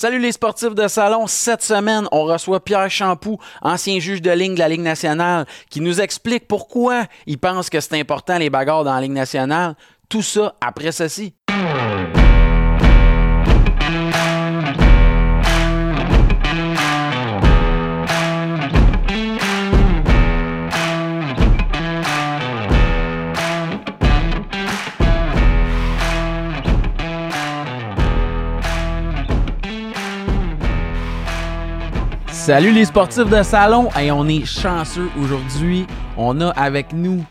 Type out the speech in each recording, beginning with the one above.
Salut les sportifs de salon. Cette semaine, on reçoit Pierre Champoux, ancien juge de ligne de la Ligue nationale, qui nous explique pourquoi il pense que c'est important les bagarres dans la Ligue nationale. Tout ça après ceci. Salut les sportifs de salon. et on est chanceux aujourd'hui. On a avec nous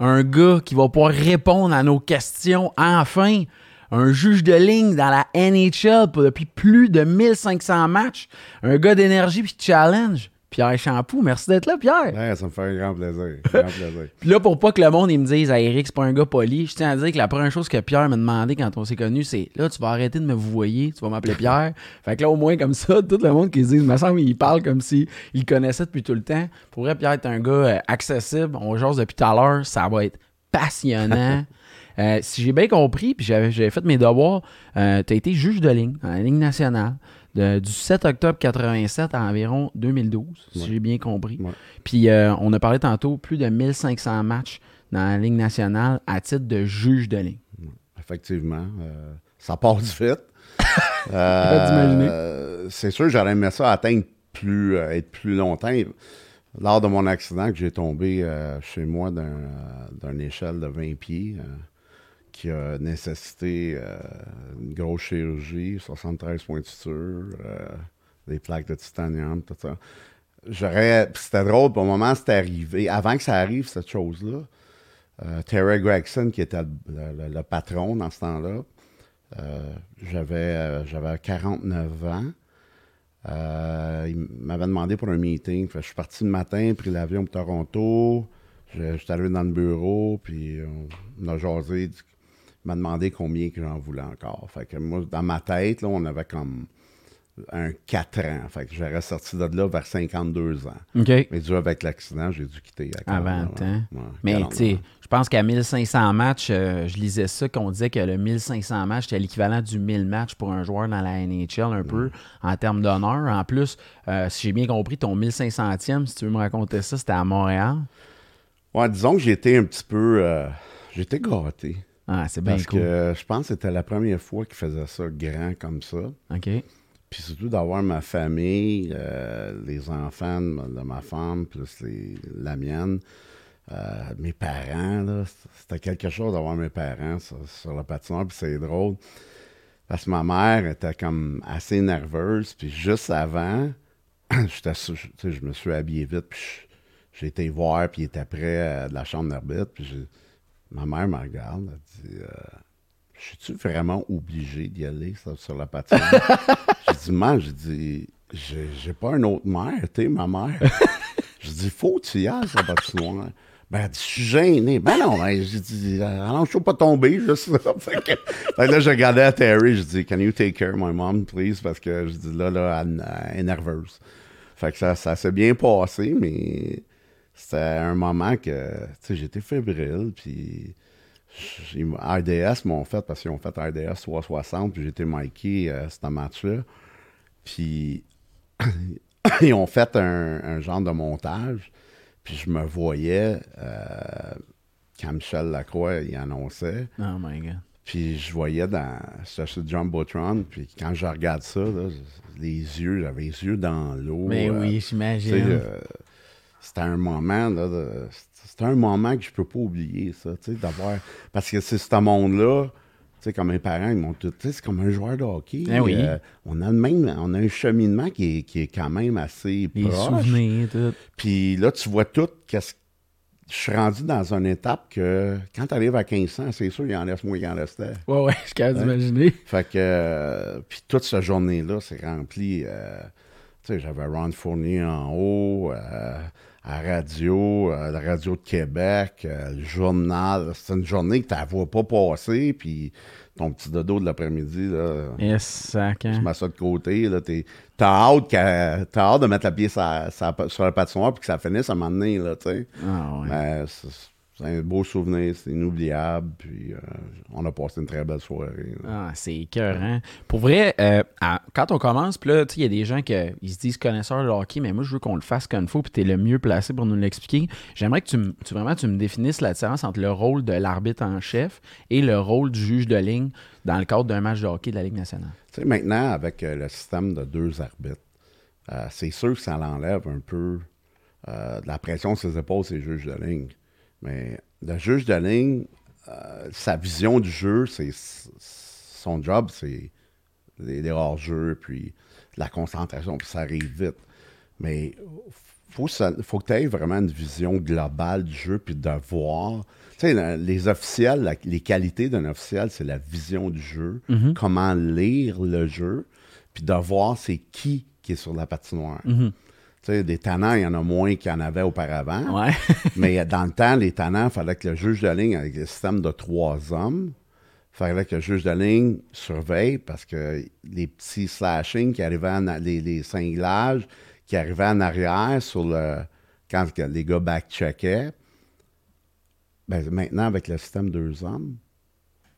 un gars qui va pouvoir répondre à nos questions enfin. Un juge de ligne dans la NHL depuis plus de 1500 matchs. Un gars d'énergie puis challenge. Pierre Champoux. Merci d'être là, Pierre. Ouais, ça me fait un grand plaisir. grand plaisir. Puis là, pour pas que le monde il me dise, ah, Eric, c'est pas un gars poli, je tiens à dire que la première chose que Pierre m'a demandé quand on s'est connus, c'est là, tu vas arrêter de me vous voyer, tu vas m'appeler Pierre. fait que là, au moins, comme ça, tout le monde qui se dit, il me semble il parle comme si il connaissait depuis tout le temps. Pour vrai, Pierre est un gars euh, accessible. On jase depuis tout à l'heure. Ça va être passionnant. Euh, si j'ai bien compris, puis j'avais fait mes devoirs, euh, tu as été juge de ligne, dans la ligne nationale du 7 octobre 87 à environ 2012, si j'ai bien compris. Puis euh, on a parlé tantôt plus de 1500 matchs dans la Ligue nationale à titre de juge de ligne. Effectivement. Euh, ça passe vite. euh, c'est sûr, j'aurais aimé ça atteindre plus, être plus longtemps. Lors de mon accident, que j'ai tombé chez moi d'une échelle de 20 pieds qui a nécessité euh, une grosse chirurgie, 73 points de suture, euh, des plaques de titanium, tout ça. J'aurais. C'était drôle, pour le moment, c'était arrivé. Avant que ça arrive, cette chose-là, euh, Terry Gregson, qui était le, patron dans ce temps-là, j'avais, j'avais 49 ans. il m'avait demandé pour un meeting. je suis parti le matin, pris l'avion pour Toronto. Je, suis arrivé dans le bureau, puis on, a jasé m'a demandé combien que j'en voulais encore. Fait que moi, dans ma tête, là, on avait comme un 4 ans. Fait que j'aurais sorti de là vers 52 ans. Mais dû avec l'accident, j'ai dû quitter à, 20 ans. Mais tu sais, je pense qu'à 1500 matchs, euh, je lisais ça, qu'on disait que le 1500 matchs, c'était l'équivalent du 1000 matchs pour un joueur dans la NHL, un peu, en termes d'honneur. En plus, euh, si j'ai bien compris, ton 1500e, si tu veux me raconter ça, c'était à Montréal? Ouais, disons que j'étais un petit peu... Euh, j'étais gâté. Ah, c'est bien Parce que je pense que c'était la première fois qu'il faisait ça grand comme ça. OK. Puis surtout d'avoir ma famille, euh, les enfants de ma, femme, plus la mienne, euh, mes parents, là, c'était quelque chose d'avoir mes parents sur, la patinoire, puis c'est drôle. Parce que ma mère était comme assez nerveuse, puis juste avant, je me suis habillé vite, puis j'ai été voir, puis il était près de la chambre d'arbitre, puis Ma mère me regarde, elle dit euh, Je suis-tu vraiment obligé d'y aller sur la patinoire J'ai dit Man, j'ai dit J'ai pas une autre mère, tu ma mère. j'ai dit Faut que tu y ailles sur la patinoire. Ben, elle dit, je suis gêné. Ben non, ben, j'ai dit, alors, je ne pas tomber, juste fait que, là, je regardais à Terry, je dis, can you take care of my mom, please? Parce que je dis, là, là, elle, est nerveuse. Fait que ça, ça s'est bien passé, mais c'était un moment que, j'étais fébrile, puis RDS m'ont fait, parce qu'ils ont fait RDS 360, puis j'étais Mikey à euh, ce match-là. Puis ils ont fait un, genre de montage, puis je me voyais euh, quand Michel Lacroix y annonçait. Oh my God. Puis je voyais dans. C'était sur Jumbotron, puis quand je regarde ça, les yeux, j'avais les yeux dans l'eau. Mais euh, oui, j'imagine c'était un moment, là, c'était un moment que je peux pas oublier, ça, tu sais, d'avoir. Parce que c'est ce monde-là, tu sais, comme mes parents, ils m'ont tout. Tu sais, c'est comme un joueur de hockey. Eh oui. Euh, on a le même, on a un cheminement qui est, qui est quand même assez Les souvenirs, tout. Puis là, tu vois tout, qu'est-ce je suis rendu dans une étape que quand tu arrives à 1500, c'est sûr, il en reste moins qu'il en restait. Ouais, ouais, je peux d'imaginer. Fait que, euh, puis toute cette journée-là, c'est rempli. Euh, tu sais, j'avais Ron Fournier en haut, à radio, à la radio de Québec, euh, le journal. C'est une journée que tu ne vois pas passer, puis ton petit dodo de l'après-midi, là. Yes, Tu mets ça de côté, là. T'as hâte, hâte de mettre la pièce sur, la patinoire puis que ça finisse à un moment donné, là, tu sais. Ah, ouais. C'est un beau souvenir, c'est inoubliable. Puis euh, on a passé une très belle soirée. Ah, c'est écœurant. Pour vrai, euh, à- quand on commence, puis là, tu sais, il y a des gens qui se disent connaisseurs de hockey, mais moi, je veux qu'on le fasse comme il faut, puis tu es le mieux placé pour nous l'expliquer. J'aimerais que tu, me- tu- vraiment tu me définisses la différence entre le rôle de l'arbitre en chef et le rôle du juge de ligne dans le cadre d'un match de hockey de la Ligue nationale. Tu sais, maintenant, avec euh, le système de deux arbitres, c'est sûr que ça l'enlève un peu de la pression sur ses épaules, c'est le juge de ligne. Mais le juge de ligne, euh, sa vision du jeu, c'est son job, c'est les, les hors-jeux, puis la concentration, puis ça arrive vite. Mais faut, ça- faut que tu aies vraiment une vision globale du jeu, puis de voir. Tu sais, les officiels, la- les qualités d'un officiel, c'est la vision du jeu, comment lire le jeu, puis de voir c'est qui qui est sur la patinoire. Tu sais, des tannants, il y en a moins qu'il y en avait auparavant. Ouais. Mais dans le temps, les tannants, il fallait que le juge de ligne, avec le système de trois hommes, il fallait que le juge de ligne surveille parce que les petits slashings qui arrivaient, en, les, les cinglages qui arrivaient en arrière sur le. Quand les gars back-checkaient, ben, maintenant, avec le système deux hommes,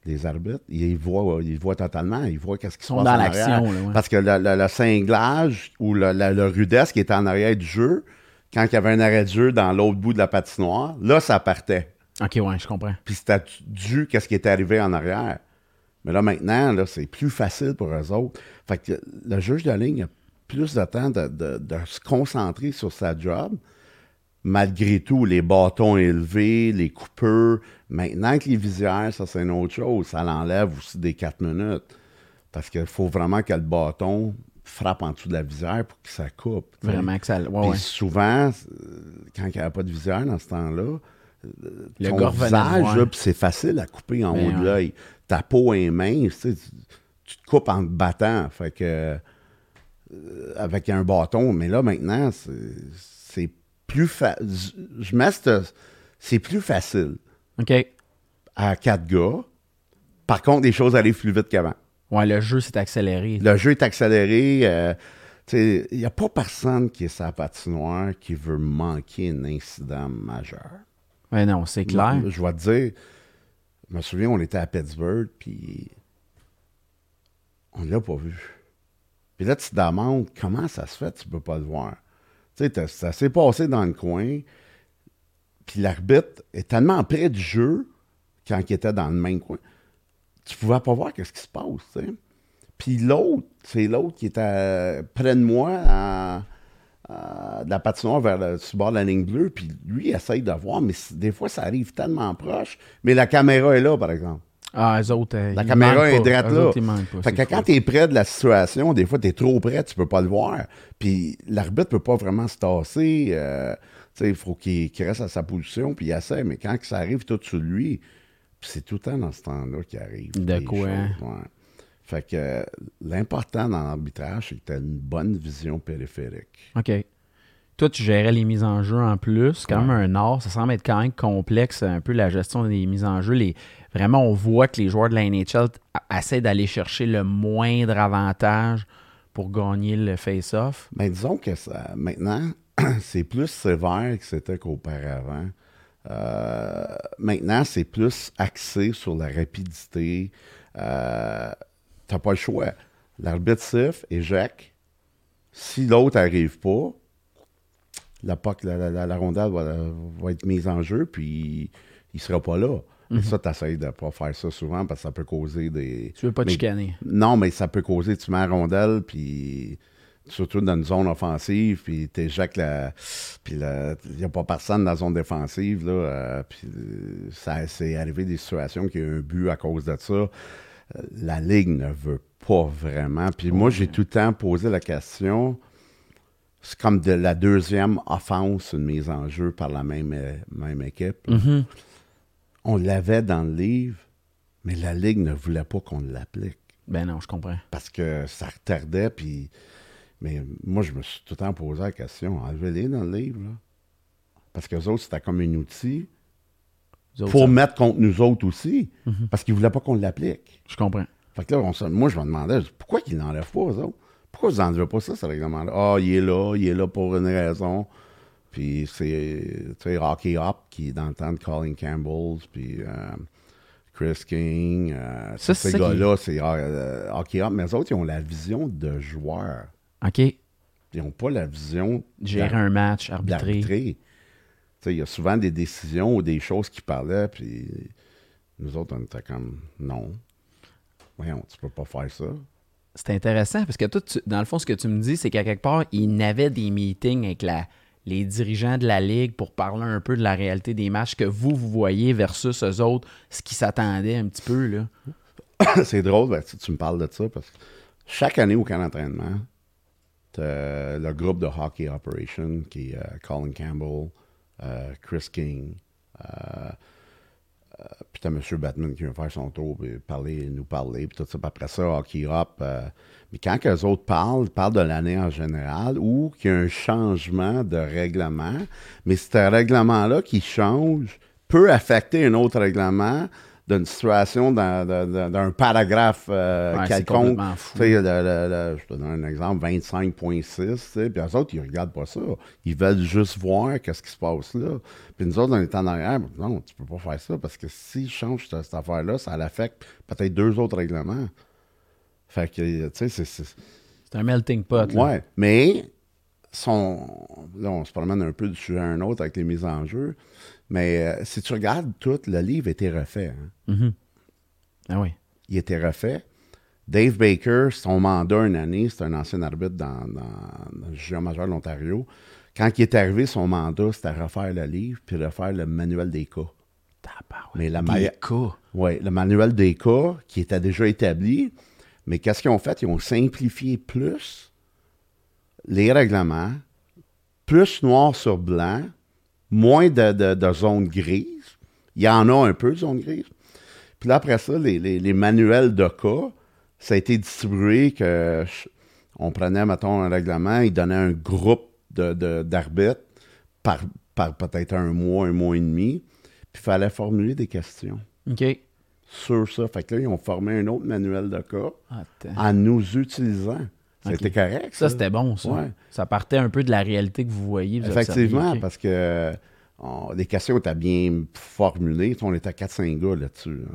les arbitres, ils voient, ils voient totalement, ils voient qu'est-ce qui se sont passe dans en l'action, ouais. Parce que le, le- le cinglage ou le, le- le rudesse qui était en arrière du jeu, quand il y avait un arrêt de jeu dans l'autre bout de la patinoire, là, ça partait. ok, ouais, je comprends. Puis c'était dû qu'est-ce qui était arrivé en arrière. Mais là, maintenant, là, c'est plus facile pour eux autres. Fait que le juge de ligne a plus de temps de, de- de se concentrer sur sa job. Malgré tout, les bâtons élevés, les coupeurs. Maintenant que les visières, ça, c'est une autre chose. Ça l'enlève aussi des quatre minutes. Parce qu'il faut vraiment que le bâton frappe en dessous de la visière pour que ça coupe. Vraiment que ça. Ouais, Puis ouais. souvent, euh, quand il n'y avait pas de visière dans ce temps-là, euh, Le ton visage, c'est facile à couper en Ben haut de ouais. l'œil. Ta peau est mince, tu, te coupes en te battant. Fait que euh, avec un bâton, mais là maintenant, c'est- plus facile. Je mets c'est plus facile Ok. à quatre gars. Par contre, les choses arrivent plus vite qu'avant. Ouais, le jeu s'est accéléré. Le jeu est accéléré. euh, Il n'y a pas personne qui est sa patinoire qui veut manquer un incident majeur. Ouais, non, c'est clair. Je vais te dire, je me souviens, on était à Pittsburgh, puis on ne l'a pas vu. Puis là, tu te demandes comment ça se fait, tu peux pas le voir? Tu sais, ça s'est passé dans le coin, puis l'arbitre est tellement près du jeu, quand il était dans le même coin, tu pouvais pas voir qu'est-ce qui se passe. Puis l'autre, c'est l'autre qui était près de moi, à, à- de la patinoire vers le sur bord de la ligne bleue, puis lui, il essaye de voir, mais des fois, ça arrive tellement proche. Mais la caméra est là, par exemple. Ah, eux autres. euh, La ils caméra est droite là. autres, pas, Fait que quand tu es près de la situation, des fois, tu es trop près, tu peux pas le voir. Puis l'arbitre peut pas vraiment se tasser. euh, il faut qu'il reste à sa position, puis il essaie. Mais quand que ça arrive tout sur lui, c'est tout le temps dans ce temps-là qu'il arrive. De quoi? choses, ouais. Fait que euh, l'important dans l'arbitrage, c'est que tu as une bonne vision périphérique. OK. Toi, tu gérais les mises en jeu en plus. Même un art. Ça semble être quand même complexe, un peu la gestion des mises en jeu. Les... Vraiment, on voit que les joueurs de la NHL essaient d'aller chercher le moindre avantage pour gagner le face-off. Mais disons que ça, maintenant, c'est plus sévère que c'était qu'auparavant. Euh, maintenant, c'est plus axé sur la rapidité. Euh, T'as pas le choix. L'arbitre siffle, éjecte. Si l'autre n'arrive pas, la, puck, la, la- la- la rondelle va, va être mise en jeu, puis il sera pas là. Mais ça, tu essaies de pas faire ça souvent parce que ça peut causer des. Tu veux pas te chicaner. non, mais ça peut causer, tu mets la rondelle, puis surtout dans une zone offensive, puis t'éjectes la... Puis il n'y a pas personne dans la zone défensive, là, euh, puis ça c'est arrivé des situations qu'il y a eu un but à cause de ça. Euh, La Ligue ne veut pas vraiment. Puis moi, j'ai tout le temps posé la question, c'est comme de la deuxième offense, une mise en jeu par la même, euh, même équipe. Mhm. On l'avait dans le livre, mais la Ligue ne voulait pas qu'on l'applique Ben non, je comprends. parce que ça retardait. Puis, mais moi, je me suis tout le temps posé la question enlevez-les dans le livre. Là. Parce que autres, c'était comme un outil autres, pour ça- mettre contre nous autres aussi. Parce qu'ils ne voulaient pas qu'on l'applique. Je comprends. Fait que là, on se- moi, je me demandais je dis, pourquoi qu'ils n'enlèvent pas, eux autres? Pourquoi vous n'enlevez pas ça, ce règlement-là? Ah, il est là, il est là pour une raison. Puis c'est, tu sais, Hockey Hop, qui est dans le temps de Colin Campbell, puis euh, Chris King. euh, Ça, ces qui- gars-là, c'est euh, Hockey Hop. Mais eux autres, ils ont la vision de joueurs. OK. Ils n'ont pas la vision Gérer un match, arbitrer. Il y a souvent des décisions ou des choses qui parlaient, puis nous autres, on était comme non. Voyons, tu peux pas faire ça. C'est intéressant parce que toi, tu- dans le fond, ce que tu me dis, c'est qu'à quelque part, il n'avait des meetings avec la, les dirigeants de la Ligue pour parler un peu de la réalité des matchs que vous, vous voyez versus eux autres, ce qui s'attendait un petit peu. Là. c'est drôle, ben, tu, tu me parles de ça, parce que chaque année au camp d'entraînement, t'as le groupe de Hockey Operation qui est euh, Colin Campbell, euh, Chris King, euh, euh, puis t'as M. Batman qui vient faire son tour, puis parler, nous parler, puis tout ça. Puis après ça, Hockey Hop. euh, mais quand que les autres parlent, ils parlent de l'année en général ou qu'il y a un changement de règlement. Mais ce règlement-là qui change peut affecter un autre règlement d'une situation, d'un paragraphe euh, Ouais, quelconque. complètement fou. Tu sais, le- le- le- je te donne un exemple, 25.6, tu sais, puis eux autres, ils regardent pas ça. Ils veulent juste voir qu'est-ce qui se passe là. Puis nous autres, on est en arrière, non, tu peux pas faire ça, parce que s'ils changent cette, cette affaire-là, ça l'affecte peut-être deux autres règlements. Fait que, tu sais, c'est- c'est... C'est un melting pot. là. Ouais, mais son, là, on se promène un peu du sujet à un autre avec les mises en jeu, mais euh, si tu regardes tout, le livre était refait. hein. Mhm. Ah oui. il était refait. Dave Baker, son mandat une année, c'est un ancien arbitre dans, dans, dans le jugement majeur de l'Ontario. Quand il est arrivé, son mandat, c'était refaire le livre puis refaire le manuel des cas. Mais la Des cas. Oui, le manuel des cas qui était déjà établi. Mais qu'est-ce qu'ils ont fait? Ils ont simplifié plus les règlements, plus noir sur blanc, moins de, de, de zones grises. Il y en a un peu de zones grises. Puis là, après ça, les, les- les manuels de cas, ça a été distribué que on prenait, mettons, un règlement, il donnait un groupe de- de- d'arbitres par, par peut-être un mois, un mois et demi, puis il fallait formuler des questions OK. sur ça. Fait que là, ils ont formé un autre manuel de cas Attends. en nous utilisant. C'était correct, Ça, ça? c'était bon, ça. Ouais. Ça partait un peu de la réalité que vous voyez. vous Effectivement, parce que on- les questions étaient bien formulées. On était 4-5 gars là-dessus. là.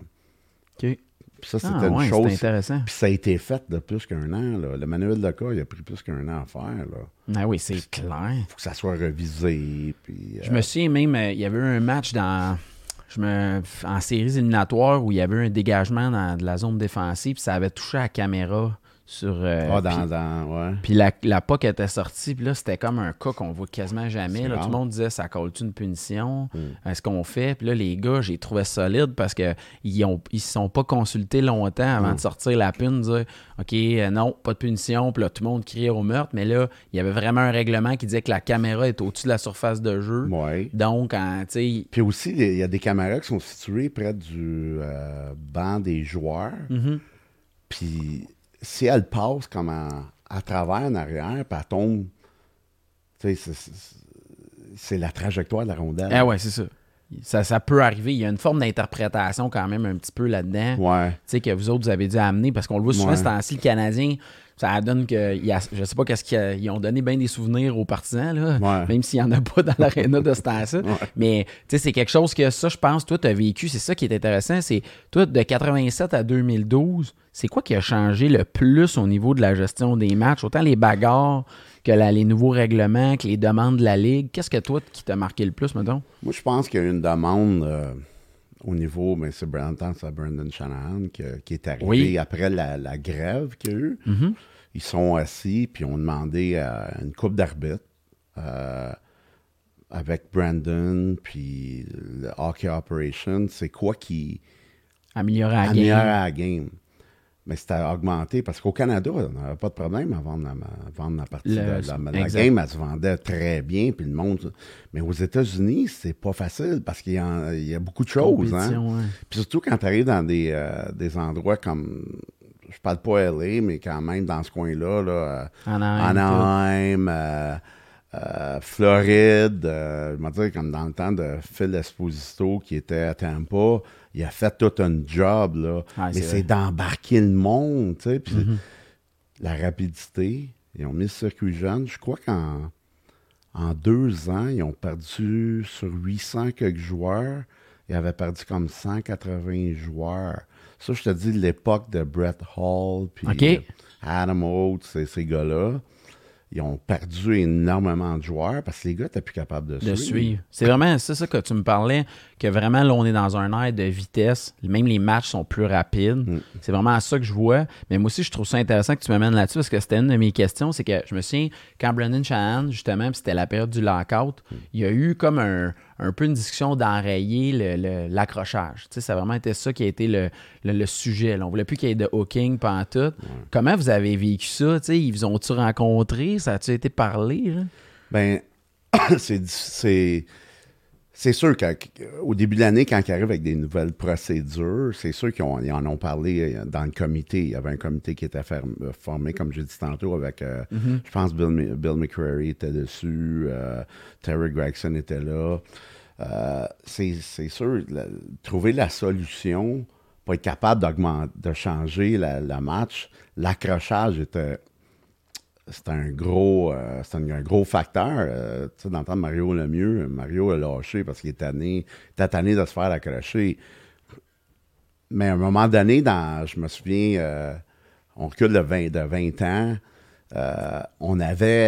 OK. Puis ça, c'était Ah, une ouais, chose. intéressant. Puis ça a été fait de plus qu'un an. là. Le manuel de cas, il a pris plus qu'un an à faire. Il Ah oui, c'est clair. faut que ça soit revisé. Puis, Je euh, me souviens même, euh, il y avait eu un match dans, je me, en séries éliminatoires où il y avait eu un dégagement dans de la zone défensive, puis ça avait touché à la caméra sur. euh, ah, dans, puis- dans- ouais. Puis la, la POC était sortie, puis là, c'était comme un cas qu'on voit quasiment jamais. Là, tout le monde disait, ça colle-tu une punition? Mm. Est-ce qu'on fait? Puis là, les gars, j'ai trouvé solide parce qu'ils ont ils se sont pas consultés longtemps avant Mm. de sortir la pune, dire, OK, euh, non, pas de punition. Puis là, tout le monde criait au meurtre. Mais là, il y avait vraiment un règlement qui disait que la caméra est au-dessus de la surface de jeu. Ouais. Donc, en, tu sais, Puis aussi, il y a des caméras qui sont situées près du euh, banc des joueurs. mhm. Puis si elle passe comme en- à travers en arrière, puis elle tombe, tu sais, c'est- c'est- c'est la trajectoire de la rondelle. ah ouais, c'est ça. ça. Ça peut arriver. Il y a une forme d'interprétation quand même un petit peu là-dedans. Ouais. tu sais, que vous autres, vous avez dû amener, parce qu'on le voit souvent, Ouais. ce temps-ci, le Canadien, ça donne que, il y a- je sais pas qu'est-ce qu'ils ont donné bien des souvenirs aux partisans, là, Ouais. même s'il n'y en a pas dans l'aréna de ce temps-ci. Mais, tu sais, c'est quelque chose que ça, je pense, toi, tu as vécu, c'est ça qui est intéressant, c'est, toi, de 87 à 2012, c'est quoi qui a changé le plus au niveau de la gestion des matchs, autant les bagarres que la- les nouveaux règlements, que les demandes de la Ligue? Qu'est-ce que toi, qui t'a marqué le plus, mettons? Moi, je pense qu'il y a une demande euh, au niveau, mais c'est Brandon, c'est Brandon Shanahan qui, qui est arrivé Oui. après la, la grève qu'il y a eu. Mhm. Ils sont assis, puis ont demandé à une coupe d'arbitre euh, avec Brandon, puis le Hockey Operation, c'est quoi qui la améliore la game. Mais c'était augmenté parce qu'au Canada, on n'avait pas de problème à vendre la, à vendre la partie. Le- de la, la- la game, elle se vendait très bien, puis le monde. Mais aux États-Unis, c'est pas facile parce qu'il y, a beaucoup de choses. Hein? Ouais. Puis surtout quand tu arrives dans des, euh, des endroits comme. Je parle pas LA, mais quand même dans ce coin-là, là, euh, Anaheim, Anaheim, euh, euh, Floride, euh, je vais dire comme dans le temps de Phil Esposito qui était à Tampa, il a fait tout un job, là. Mais c'est. Mm-hmm. d'embarquer le monde, tu sais. Puis, la rapidité, ils ont mis le circuit jeune. Je crois qu'en en deux ans, ils ont perdu sur 800 quelques joueurs. Ils avaient perdu comme 180 joueurs. Ça, je te dis l'époque de Brett Hall, puis Adam Oates, ces, ces gars-là. Ils ont perdu énormément de joueurs parce que les gars n'étaient plus capables de, de suivre. C'est vraiment c'est ça que tu me parlais, que vraiment là, on est dans un air de vitesse. Même les matchs sont plus rapides. Mm. C'est vraiment à ça que je vois. Mais moi aussi, je trouve ça intéressant que tu m'amènes là-dessus parce que c'était une de mes questions. C'est que je me souviens, quand Brendan Shanahan, justement, c'était la période du lockout, Mm. il y a eu comme un, un peu une discussion d'enrayer le- le- l'accrochage. Sais, ça a vraiment été ça qui a été le, le- le sujet. là. On voulait plus qu'il y ait de hooking pendant tout. Comment vous avez vécu ça? Tu sais, ils vous ont-tu rencontré? Ça a-tu été parlé? là? Ben, c'est, c'est, sûr qu'au début de l'année, quand ils arrivent avec des nouvelles procédures, c'est sûr qu'ils en ont parlé euh, dans le comité. Il y avait un comité qui était euh, formé, comme j'ai dit tantôt, avec, euh, je pense, Bill, Bill McCrary était dessus, euh, Terry Gregson était là. Euh, c'est, sûr, la- trouver la solution, pas être capable d'augmenter, de changer la match, l'accrochage était c'est un gros euh, un, un gros facteur. Euh, tu sais, d'entendre Mario le mieux, Mario a lâché parce qu'il est tanné, était tanné de se faire accrocher. Mais à un moment donné, dans, je me souviens, euh, on recule de 20, de 20 ans, on avait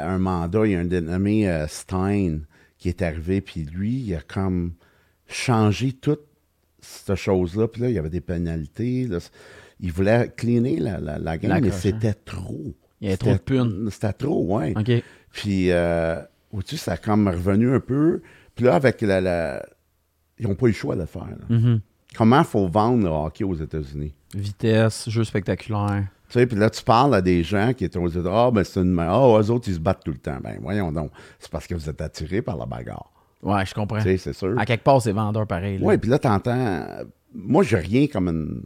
un mandat, il y a un dénommé Stein qui est arrivé, puis lui, il a comme changé toute cette chose-là, puis là, il y avait des pénalités. là. il voulait cleaner la, la, la game, mais L'accrochage. c'était trop. Il y avait trop de punes. C'était trop, oui. OK. Puis, euh, au-dessus, ça a comme revenu un peu. Puis là, avec la. la- ils n'ont pas eu le choix de le faire. là. Mhm. Comment faut vendre le hockey aux États-Unis? Vitesse, jeu spectaculaire. Tu sais, puis là, tu parles à des gens qui étaient aux États-Unis. Ah, ben, c'est une. Ah, eux autres, ils se battent tout le temps. Ben, voyons donc. C'est parce que vous êtes attirés par la bagarre. Ouais, je comprends. Tu sais, c'est sûr. À quelque part, c'est vendeur pareil. là. Oui, puis là, t'entends. Moi, j'ai rien comme une,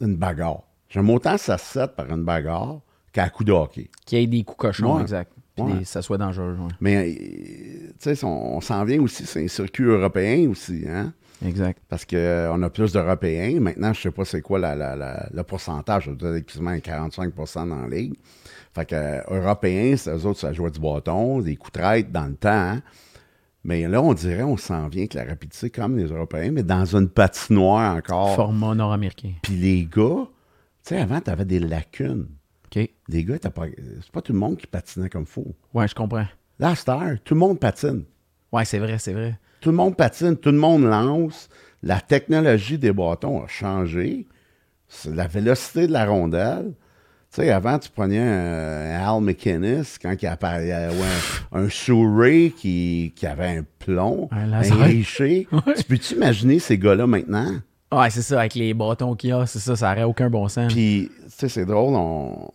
une bagarre. J'aime autant ça se par une bagarre qu'à coup de hockey. Qu'il y ait des coups cochons, Ouais. exact. Puis Ouais. des- ça soit dangereux. ouais. Mais, euh, tu sais, on, on s'en vient aussi, c'est un circuit européen aussi, hein? Exact. Parce qu'on a plus d'Européens. Maintenant, je sais pas c'est quoi la, la- la- le pourcentage. Dire, quasiment 45 dans la ligue. Fait que euh, Européens, c'est eux autres, ça jouait du bâton, des coups de traite dans le temps. hein. Mais là, on dirait, on s'en vient que la rapidité, comme les Européens, mais dans une patinoire encore. Format nord-américain. Puis les gars, tu sais, avant, tu avais des lacunes. Les gars, t'as pas, c'est pas tout le monde qui patinait comme faut. Ouais, je comprends. Là, heure, tout le monde patine. Ouais, c'est vrai, c'est vrai. Tout le monde patine, tout le monde lance. La technologie des bâtons a changé. C'est la vélocité de la rondelle. Tu sais, avant, tu prenais un, un Al McInnes quand il apparaissait ouais, un Surrey qui, qui avait un plomb, Un un, richer. Tu peux-tu imaginer ces gars-là maintenant? Ouais, c'est ça, avec les bâtons qu'il y a, c'est ça, ça n'aurait aucun bon sens. Puis, tu sais, c'est drôle, on...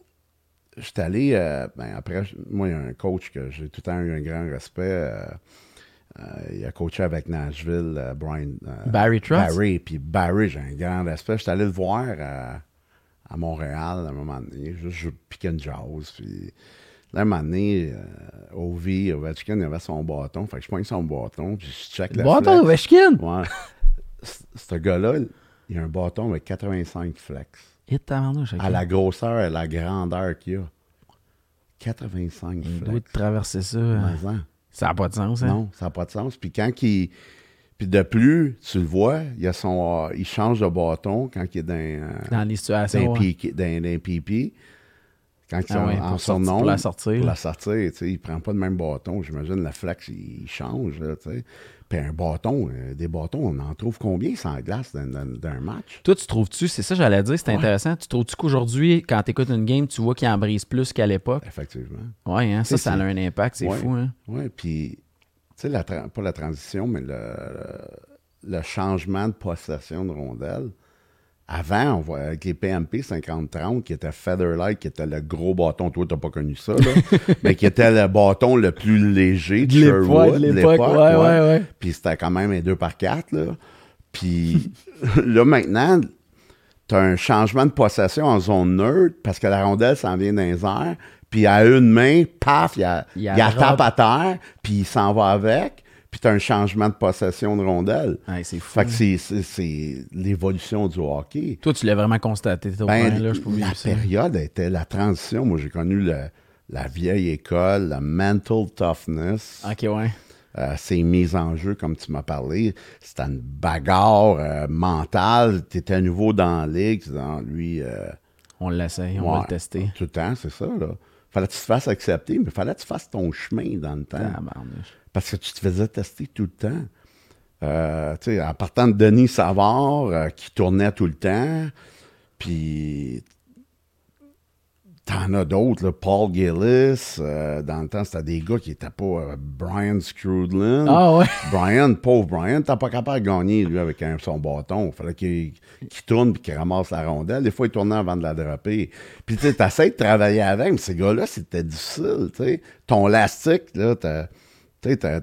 J'étais allé, euh, ben après, moi, il y a un coach que j'ai tout le temps eu un grand respect. euh, euh, il a coaché avec Nashville, Brian. Barry Trotz? Barry, puis Barry, j'ai un grand respect. J'étais allé le voir à, Montréal à un moment donné. Juste, je piquais une jazz. Puis là, un moment donné, Ovi, Ovechkin, il avait son bâton. Fait que je pogne son bâton, puis je check le Bâton flex. Ovechkin! Ouais. Ce gars-là, il a un bâton avec 85 flex. Et. À la grosseur et la grandeur qu'il a. 85 Il doit traverser ça. euh. Ça n'a pas de sens, hein? Non, ça n'a pas de sens. Puis quand il. Puis de plus, tu le vois, il, a son, il change de bâton quand il est dans, euh, Dans les dans, situations. ouais. pipi- dans, dans un pipi. Quand ils Ah sont ouais, en sortir- surnom. pour la sortir, Pour la sortir, tu sais, il ne prend pas le même bâton. J'imagine le flex, il change, tu sais. Puis un bâton, euh, des bâtons, on en trouve combien sans glace dans, dans- dans un match? Toi, tu trouves-tu, c'est ça j'allais dire, c'est intéressant. Tu trouves-tu qu'aujourd'hui, quand tu écoutes une game, tu vois qu'il en brise plus qu'à l'époque? Effectivement. Ouais, hein, ça, ça a un impact, c'est Ouais. fou, hein? Oui, puis, tu sais, pas la transition, mais le, le changement de possession de rondelle. Avant, on voit avec les PMP 50-30, qui était Featherlight, qui était le gros bâton, toi, t'as pas connu ça, là, mais qui était le bâton le plus léger de, Sherwood, de l'époque, ouais, ouais, ouais. Puis c'était quand même un 2 par 4 là. Puis là, maintenant, tu as un changement de possession en zone neutre parce que la rondelle s'en vient dans les airs. Puis à une main, paf, il, a- Il il attrape. la tape à terre, puis il s'en va avec. Puis tu as un changement de possession de rondelle. Ouais, c'est fou. Fait que c'est- c'est l'évolution du hockey. Toi, tu l'as vraiment constaté, au Ben, là, je la période était la transition. Moi, j'ai connu le la vieille école, le mental toughness. Ok, ouais. Euh, ces mises en jeu, comme tu m'as parlé, c'était une bagarre euh, mentale. Tu étais à nouveau dans la ligue. Ah, lui, euh, On l'essaye, on va ouais, le tester. Tout le temps, c'est ça. Là. Fallait que tu te fasses accepter, mais fallait que tu fasses ton chemin dans le temps. Tabarnouche. Parce que tu te faisais tester tout le temps. Euh, tu sais, en partant de Denis Savard, euh, qui tournait tout le temps, puis t'en as d'autres, Paul Gillis, euh, dans le temps, c'était des gars qui étaient pas euh, Brian Scrudlin. Ah ouais. Brian, pauvre Brian, t'es pas capable de gagner, lui, avec un- son bâton. Fallait qu'il tourne puis qu'il ramasse la rondelle. Des fois, il tournait avant de la dropper. Puis, tu sais, t'essaies de travailler avec, mais ces gars-là, c'était difficile, tu sais. Ton lastique, là, t'as... Tu sais,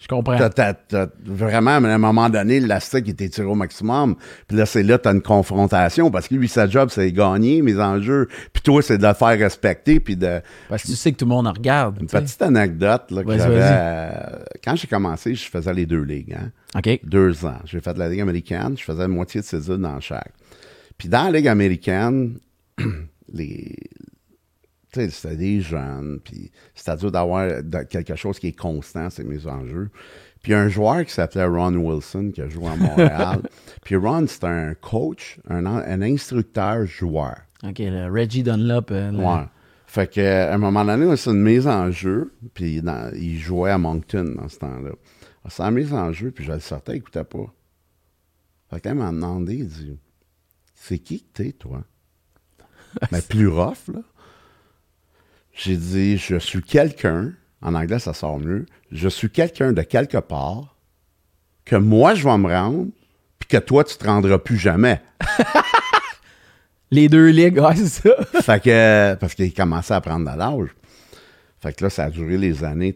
Je comprends. T'as- t'as- t'as- vraiment, à un moment donné, l'élastique était tiré au maximum. Puis là, c'est là tu as une confrontation parce que lui, sa job, c'est gagner mes enjeux. Puis toi, c'est de le faire respecter. Puis de. Parce que tu sais que tout le monde en regarde. Une petite anecdote là, que euh, quand j'ai commencé, je faisais les deux ligues. Hein? OK. Deux ans. J'ai fait la Ligue américaine. Je faisais la moitié de ses îles dans chaque. Puis dans la Ligue américaine, les. C'était des jeunes, puis c'était dur d'avoir quelque chose qui est constant, c'est mes enjeux. Puis un joueur qui s'appelait Ron Wilson, qui a joué à Montréal. puis Ron, c'était un coach, un, un instructeur joueur. OK, le Reggie Dunlop. euh, le- Ouais. Fait que, à un moment donné, c'est une mise en jeu, puis dans- il jouait à Moncton dans ce temps-là. C'est une mise en jeu, puis je le sortais, il écoutait pas. Fait que là, il m'a demandé, il dit C'est qui que t'es, toi Mais plus rough, là. J'ai dit Je suis quelqu'un, en anglais ça sort mieux, je suis quelqu'un de quelque part que moi je vais me rendre, puis que toi tu te rendras plus jamais. Les deux ligues, ouais, c'est ça. fait que, parce qu'il commençait à prendre de l'âge. Fait que là, ça a duré les années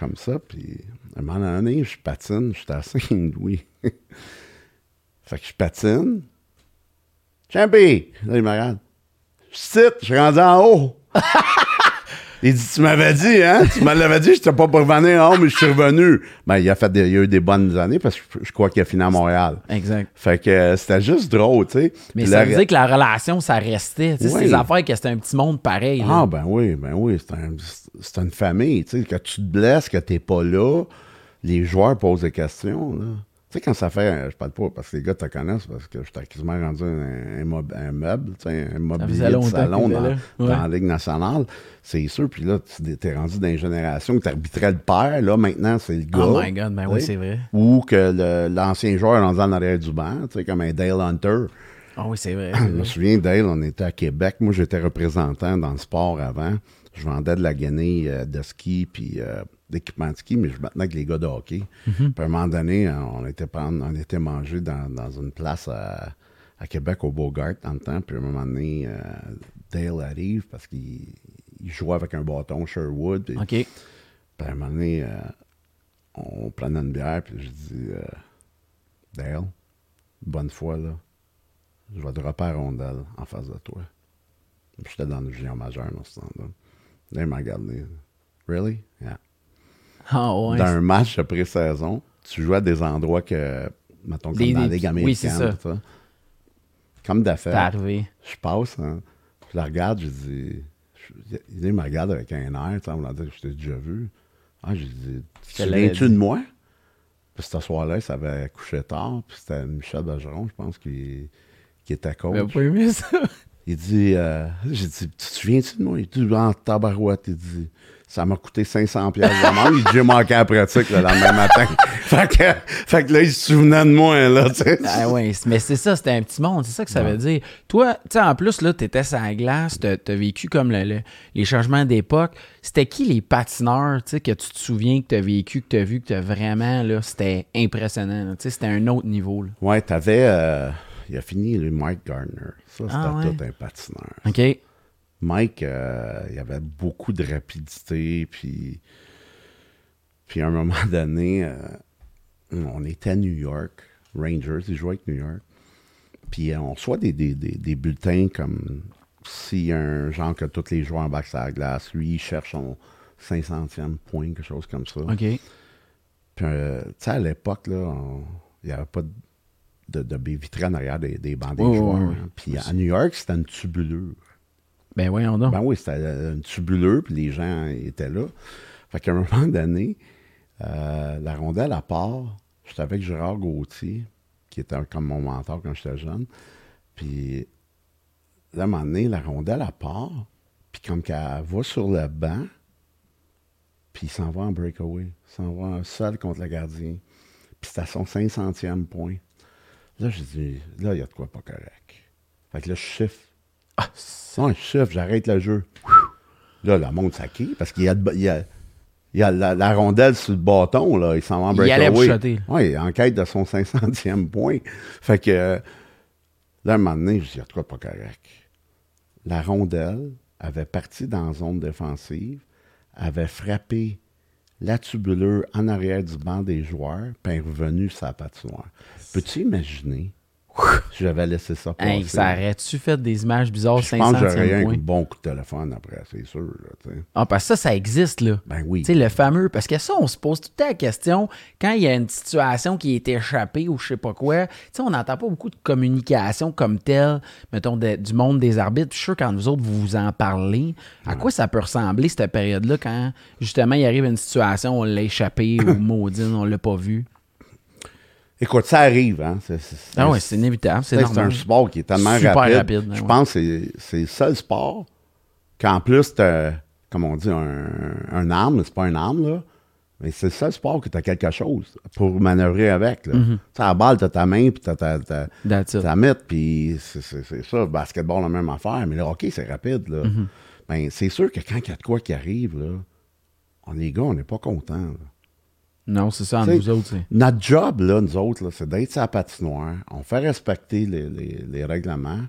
comme ça. Puis, à un moment donné, je patine, je suis assez oui. fait que je patine. Champi! Là, il me regarde. Je cite, je suis rendu en haut. Il dit, tu m'avais dit, hein? Tu me l'avais dit, je n'étais pas pour revenir en haut, mais je suis revenu. Ben, il a fait des- il a eu des bonnes années parce que je, je crois qu'il a fini à Montréal. Exact. Fait que euh, c'était juste drôle, tu sais. Mais Puis ça veut dire que la relation, ça restait. Tu sais, Oui. Des affaires que c'était un petit monde pareil. là. Ah, ben oui, ben oui, c'est un- une famille. Tu sais, que tu te blesses, que t'es pas là, les joueurs posent des questions. Là. Tu sais, quand ça fait, je parle pas parce que les gars te connaissent, parce que j'étais quasiment rendu un, un mob- un meuble, tu un mobilier de salon dans, là. Ouais. dans la Ligue nationale. C'est sûr, puis là, tu t'es rendu dans une génération que t'arbitrais le père, là, maintenant, c'est le gars. Oh my God, ben oui, tu c'est vrai. Ou que l'ancien joueur est rendu en arrière du banc, tu sais, comme un Dale Hunter. Ah oui, c'est vrai. Je me souviens, Dale, on était à Québec. Moi, j'étais représentant dans le sport avant. Je vendais de la guenille euh, de ski puis euh, d'équipement de ski, mais je me tenais avec les gars de hockey. Puis à un moment donné, on était, on était mangé dans, dans une place à, à Québec, au Bogart, dans le temps. Puis à un moment donné, euh, Dale arrive parce qu'il il jouait avec un bâton Sherwood. Puis, OK. puis à un moment donné, euh, on prenait une bière, puis je dis euh, Dale, bonne fois, là, je vais dropper à rondelle en face de toi. J'étais dans le junior majeur dans ce temps-là. Là, il m'a regardé. Really? Ah ouais. Dans un match de pré-saison, tu joues à des endroits que, mettons, comme Des- dans la des- Ligue oui, américaine. c'est ça. tout ça. Comme d'affaires. Je passe, hein, je la regarde, je dis. je- il me regarde avec un air, on m'a dit que je t'ai déjà vu. Ah, j'ai dit, tu dit? de moi? Puis ce soir-là, ça avait couché tard, puis c'était Michel Bergeron, je pense, qui, qui était coach. J'avais pas aimé ça. Il dit, euh, j'ai dit, tu te souviens-tu de moi? Il dit, en tabarouette, il dit, ça m'a coûté 500 pièces d'amende. Il j'ai manqué à la pratique le lendemain matin. fait, que, fait que là, il se souvenait de moi, là. Ah ouais, mais c'est ça, c'était un petit monde, c'est ça que ça veut dire. Toi, tu sais, en plus, là, t'étais sur la glace, t'as as vécu comme le- le- les changements d'époque. C'était qui les patineurs, tu sais, que tu te souviens, que t'as vécu, que t'as vu, que t'as vraiment, là, c'était impressionnant, tu sais, c'était un autre niveau, là. Ouais, t'avais, euh, il a fini le Mike Gardner. Ça, c'était Ah ouais. tout un patineur. OK? Mike, euh, il avait beaucoup de rapidité, puis, puis à un moment donné, euh, on était à New York, Rangers, ils jouaient avec New York, puis euh, on reçoit des, des, des, des bulletins comme si un genre que tous les joueurs embarquent sur la glace, lui, il cherche son 500e point, quelque chose comme ça. OK. Puis, euh, tu sais, à l'époque, là, il n'y avait pas de, de, de baie vitrée en arrière des, des bancs des joueurs. ouais, hein. Puis à New York, c'était une tubulure. Ben voyons donc. Ben oui, c'était un tubuleux, puis les gens étaient là. Fait qu'à un moment donné, euh, la rondelle à part, j'étais avec Gérard Gauthier, qui était comme mon mentor quand j'étais jeune. Puis là, à un moment donné, la rondelle à part, puis comme qu'elle va sur le banc, puis il s'en va en breakaway. Il s'en va seul contre le gardien. Puis c'était son 500e point. Là, j'ai dit, là, il y a de quoi pas correct. Fait que là, je chiffre. Ah, je chiffre, j'arrête le jeu. Là, la montre qui parce qu'il y a, il y a, il y a la, la rondelle sur le bâton, là. Il s'en va en Il breakaway. allait bouchotter. Oui, en quête de son 500e point. Fait que là, à un moment donné, je dis, il y a de quoi pas correct. La rondelle avait parti dans la zone défensive, avait frappé la tubuleur en arrière du banc des joueurs, puis est revenu sur la patinoire. Peux-tu imaginer j'avais laissé ça passer? Hey, ça aurait-tu fait des images bizarres, Je pense que j'aurais 500e eu point? un bon coup de téléphone après, c'est sûr. là. Ah, parce que ça, ça existe, là. Ben oui. Tu sais, le fameux. Parce que ça, on se pose tout le temps la question quand il y a une situation qui est échappée ou je sais pas quoi. Tu sais, on n'entend pas beaucoup de communication comme telle, mettons, de- du monde des arbitres. Je suis sûr, quand vous autres, vous vous en parlez, à quoi ça peut ressembler, cette période-là, quand justement il arrive une situation, on l'a échappé ou maudine, on l'a pas vu. Écoute, ça arrive, hein. Ah ouais, c'est inévitable, c'est un sport qui est tellement Super rapide. rapide, Je ouais. pense que c'est, c'est le seul sport qu'en plus, t'as, comme on dit, un, un arme, c'est pas un arme, là. Mais c'est le seul sport que tu as quelque chose pour manœuvrer avec. Là. Mm-hmm. Tu sais, à la balle, tu as ta main, puis tu as ta, ta, ta mythe, puis c'est, ça. Le basketball, la même affaire. Mais le hockey, c'est rapide. Là. Ben, c'est sûr que quand il y a de quoi qui arrive, là, on, les gars, on n'est pas contents. là. Non, c'est ça, sais, autres. Notre job, là, nous autres, là, c'est d'être sur la patinoire. On fait respecter les, les- les règlements,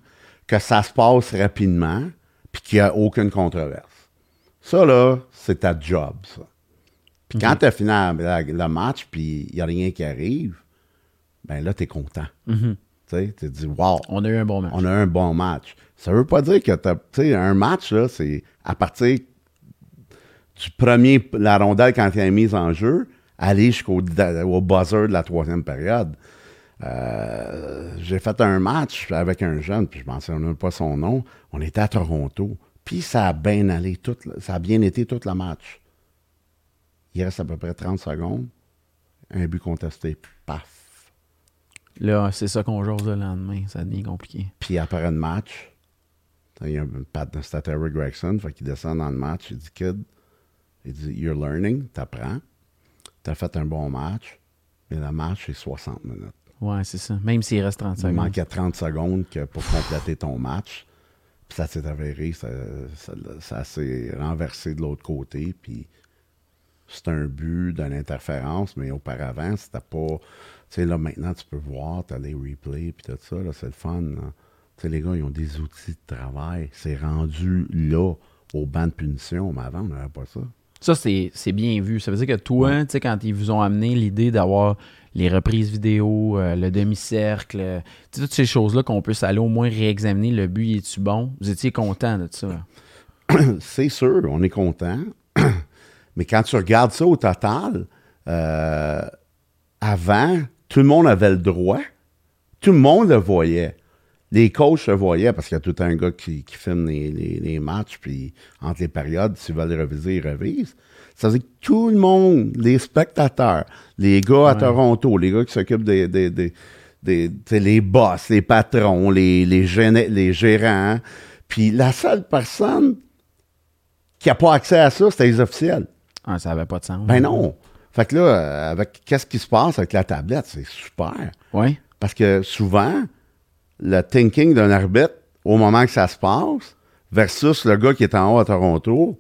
que ça se passe rapidement, puis qu'il n'y a aucune controverse. Ça, là, c'est ta job, ça. Puis quand tu as fini la- la- le match, puis il n'y a rien qui arrive, ben là, tu es content. Tu sais, tu te dis, wow, On a eu un bon match. on a un bon match. Ça veut pas dire que t'as- tu sais, un match, là, c'est à partir du premier, la rondelle quand elle est mise en jeu, aller jusqu'au au buzzer de la troisième période. Euh, J'ai fait un match avec un jeune, puis je ne mentionne pas son nom. On était à Toronto. Puis ça a bien allé, tout, ça a bien été tout le match. Il reste à peu près 30 secondes. Un but contesté. Paf. Là, c'est ça qu'on jase le lendemain. Ça devient compliqué. Puis après le match, il y a un pat de Gregson, fait qu'il descend dans le match, il dit Kid, il dit You're learning, t'apprends, t'as fait un bon match, mais le match c'est 60 minutes. Ouais, c'est ça. Même s'il reste 30 Il secondes. manquait 30 secondes que pour compléter ton match. Puis ça s'est avéré, ça, ça- ça s'est renversé de l'autre côté, puis c'est un but d'une interférence, mais auparavant, c'était pas. Tu sais, là, maintenant, tu peux voir, tu as les replays, puis tout ça, là, c'est le fun. Tu sais, les gars, ils ont des outils de travail. C'est rendu là, au banc de punition, mais avant, on n'avait pas ça. Ça, c'est c'est bien vu. Ça veut dire que toi, tu sais, quand ils vous ont amené l'idée d'avoir les reprises vidéo, euh, le demi-cercle, euh, toutes ces choses-là qu'on peut aller au moins réexaminer le but, est-tu bon? Vous étiez content de ça? c'est sûr, on est content. Mais quand tu regardes ça au total, euh, avant, tout le monde avait le droit. Tout le monde le voyait. Les coachs le voyaient parce qu'il y a tout un gars qui, qui filme les, les- les matchs, puis entre les périodes, s'ils veulent les reviser, ils revisent. Ça veut dire que tout le monde, les spectateurs, les gars à Toronto, les gars qui s'occupent des, des, les boss, les patrons, les, les, gérants, les gérants, puis la seule personne qui n'a pas accès à ça, c'était les officiels. Ah, ça n'avait pas de sens. Ben non. Fait que là, avec qu'est-ce qui se passe avec la tablette, c'est super. Oui? Parce que souvent, le thinking d'un arbitre au moment que ça se passe versus le gars qui est en haut à Toronto,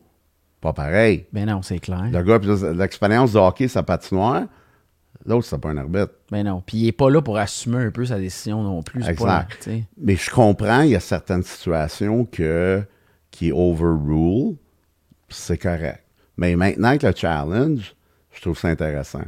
pas pareil. Ben non, c'est clair. Le gars, l'expérience de hockey, sa patinoire, l'autre, c'est pas un arbitre. Ben non. Puis il n'est pas là pour assumer un peu sa décision non plus. pas- Exact. Mais je comprends, il y a certaines situations que, qui overrule, c'est correct. Mais maintenant avec le challenge, je trouve ça intéressant.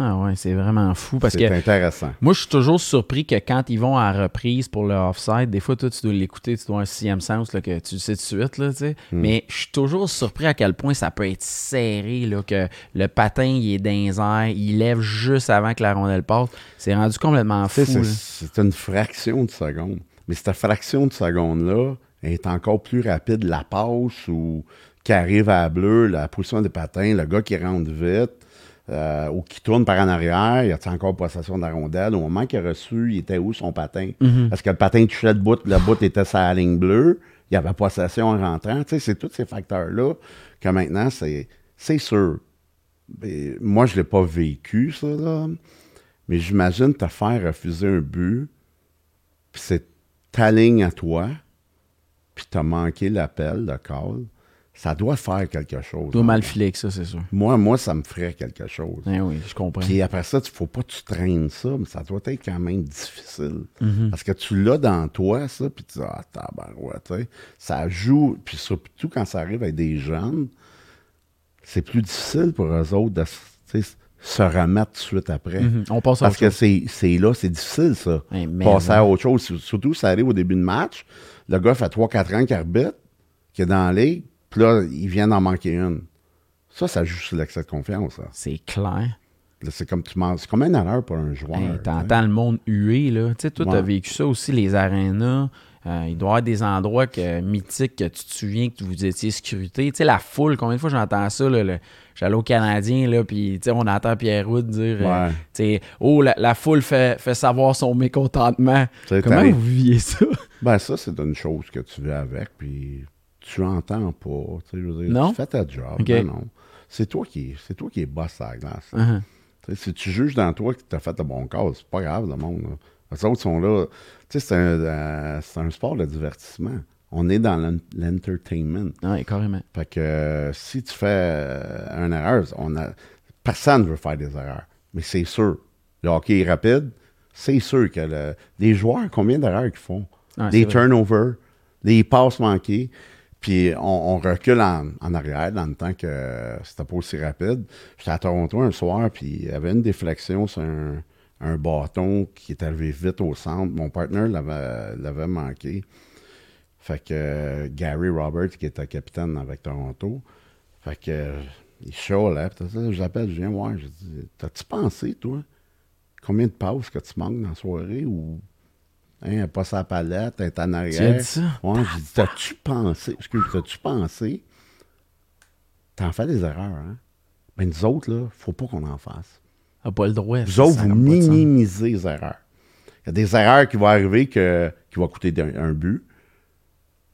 Ah ouais, c'est vraiment fou parce C'est que intéressant. moi, je suis toujours surpris que quand ils vont à la reprise pour le offside, des fois, toi, tu dois l'écouter, tu dois un sixième sens là, que tu le sais tout de suite. Là, tu sais. Hmm. Mais je suis toujours surpris à quel point ça peut être serré, là, que le patin, il est dans les airs, il lève juste avant que la rondelle passe. C'est rendu complètement fou. c'est- c'est une fraction de seconde. Mais cette fraction de seconde-là, est encore plus rapide la passe ou qui arrive à la bleue, la position des patins, le gars qui rentre vite euh, ou qui tourne par en arrière, il a encore possession de la rondelle? Au moment qu'il a reçu, il était où son patin? Est-ce que le patin touchait le bout, le bout était la ligne bleue? Il y avait possession en rentrant. Tu sais, c'est tous ces facteurs-là que maintenant, c'est, c'est sûr. Mais moi, je ne l'ai pas vécu, ça, là. Mais j'imagine te faire refuser un but, puis c'est ta ligne à toi, puis t'as manqué l'appel, le call. Ça doit faire quelque chose. doit hein. mal filer ça, c'est sûr. Moi, moi, ça me ferait quelque chose. Eh oui, je comprends. Puis après ça, il faut pas que tu traînes ça, mais ça doit être quand même difficile. Mhm. Parce que tu l'as dans toi, ça, puis tu dis, ah, tabarouette, tu sais. Ça joue, puis surtout quand ça arrive avec des jeunes, c'est plus difficile pour eux autres de se remettre tout de suite après. Mhm. On passe à Parce autre que c'est c'est là, c'est difficile, ça. Eh, Passer à autre chose. Surtout, ça arrive au début de match. Le gars fait 3-4 ans qu'il arbitre, qui est dans la ligue, là, il vient d'en manquer une. Ça, ça joue sur l'excès de confiance. C'est clair. C'est comme tu manges. C'est comme une erreur pour un joueur. Hey. T'entends le monde huer, là. Tu sais, toi, t'as Ouais. vécu ça aussi, les arénas. Euh, il doit y avoir des endroits que, mythiques que tu te souviens que vous étiez scrutés. Tu sais, la foule, combien de fois j'entends ça, là, le- J'allais au Canadien, là, puis tu sais, on entend Pierre Wood dire euh, Ouais. tu sais, Oh, la, la foule fait, fait savoir son mécontentement. Comment vous viviez ça? Ben, ça, c'est une chose que tu vis avec, puis tu entends pas. Tu sais, je veux dire, Non? Tu fais ta job. Ben non. C'est toi qui c'est toi qui es boss à la glace. Uh-huh. Si tu juges dans toi que tu as fait le bon cas, c'est pas grave, le monde. là. Les autres sont là. C'est un, euh, c'est un sport de divertissement. On est dans l'en- l'entertainment. Ouais, carrément. Fait que euh, si tu fais euh, une erreur, on a, personne ne veut faire des erreurs. Mais c'est sûr. Le hockey est rapide. C'est sûr que le- les joueurs, combien d'erreurs qu'ils font? Des turnovers, des passes manquées. Puis on, recule en, arrière dans le temps que c'était pas aussi rapide. J'étais à Toronto un soir, puis il y avait une déflexion sur un, un bâton qui est arrivé vite au centre. Mon partenaire l'avait manqué. Fait que euh, Gary Roberts, qui était capitaine avec Toronto, fait que il chialait. J'appelle, je viens voir. Je dis T'as-tu pensé, toi, combien de passes que tu manques dans la soirée ou hein, elle passe à la palette, elle est en arrière? Tu as dit ça? Ouais, j'ai dit T'as-tu pensé Excuse, t'as-tu pensé? T'en fais des erreurs, hein? Mais nous autres, là, faut pas qu'on en fasse. T'as pas le droit. Vous autres, vous minimisez les erreurs. Il y a des erreurs qui vont arriver que, qui vont coûter un but.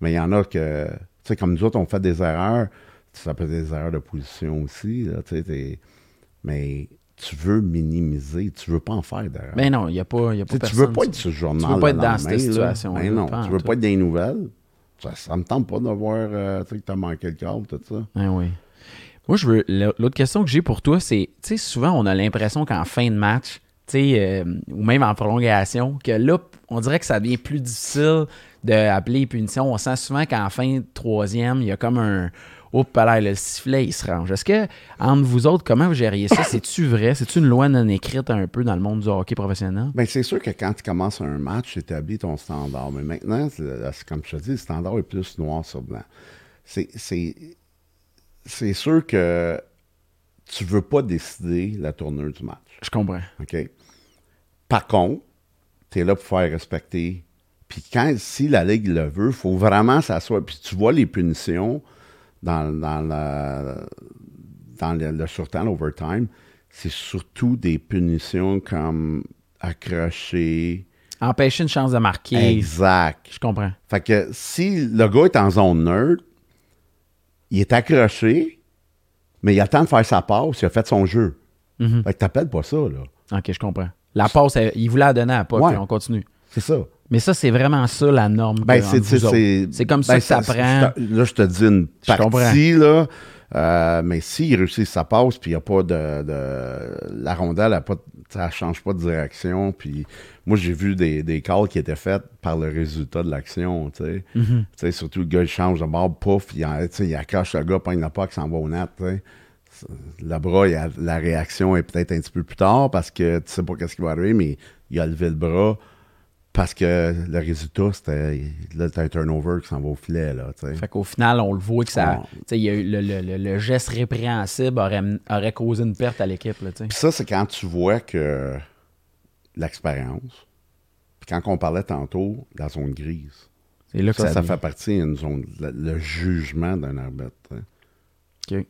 Mais il y en a que, tu sais, comme nous autres, on fait des erreurs. Ça peut être des erreurs de position aussi. Là, tu sais, mais tu veux minimiser. Tu veux pas en faire d'erreurs. Ben non, il n'y a pas, y a Tu pas tu veux pas être le journal. Tu veux pas être dans cette là. situation-là, Ben non, tu veux pas être dans les nouvelles. Ça, ça me tente pas de voir euh, tu que t'as manqué le câble, tout ça. Ah oui. Moi, je veux. L'autre question que j'ai pour toi, c'est, tu sais, souvent, on a l'impression qu'en fin de match, tu sais, euh, ou même en prolongation, que là, on dirait que ça devient plus difficile d'appeler punition. On sent souvent qu'en fin de troisième, il y a comme un. Oups, là, le sifflet, il se range. Est-ce que, entre vous autres, comment vous gériez ça? C'est-tu vrai? C'est-tu une loi non écrite un peu dans le monde du hockey professionnel? Ben, c'est sûr que quand tu commences un match, tu établis ton standard. Mais maintenant, c'est- c'est comme je te dis, le standard est plus noir sur blanc. C'est, c'est, c'est sûr que tu veux pas décider la tournure du match. Je comprends. OK? Par contre, tu es là pour faire respecter. Puis quand, si la Ligue le veut, il faut vraiment s'asseoir. Puis tu vois les punitions dans, dans, la, dans le, le surtemps, l'overtime, c'est surtout des punitions comme accrocher. Empêcher une chance de marquer. Exact. Je comprends. Fait que si le gars est en zone neutre, il est accroché, mais il a le temps de faire sa passe, il a fait son jeu. Mhm. Fait que t'appelles pas ça, là. OK, je comprends. La passe, il voulait la donner à pas, Ouais. puis on continue. C'est ça. Mais ça, c'est vraiment ça la norme. Ben, c'est, comme ça ben, que ça prend. Là, je te dis une partie, là. euh, mais s'il réussit sa passe, puis il n'y a pas de, de- La rondelle, elle a pas, ça change pas de direction. Puis moi, j'ai vu des, des calls qui étaient faits par le résultat de l'action, tu sais. Mm-hmm. Tu sais, surtout le gars, il change de bord, pouf, il, accroche le gars, pogne la POC, s'en va au net, tu sais. C'est- Le bras, a- la réaction est peut-être un petit peu plus tard parce que tu sais pas qu'est-ce qui va arriver, mais il a levé le bras parce que le résultat, c'était là, t'as un turnover qui s'en va au filet, là, tu sais. Fait qu'au final, on le voit que ça. Y a eu le, le- le- le geste répréhensible aurait, aurait causé une perte à l'équipe. là. Puis ça, c'est quand tu vois que l'expérience, puis quand on parlait tantôt de la zone grise, C'est là que Ça, ça, fait partie d'une zone, le, jugement d'un arbitre. hein. OK.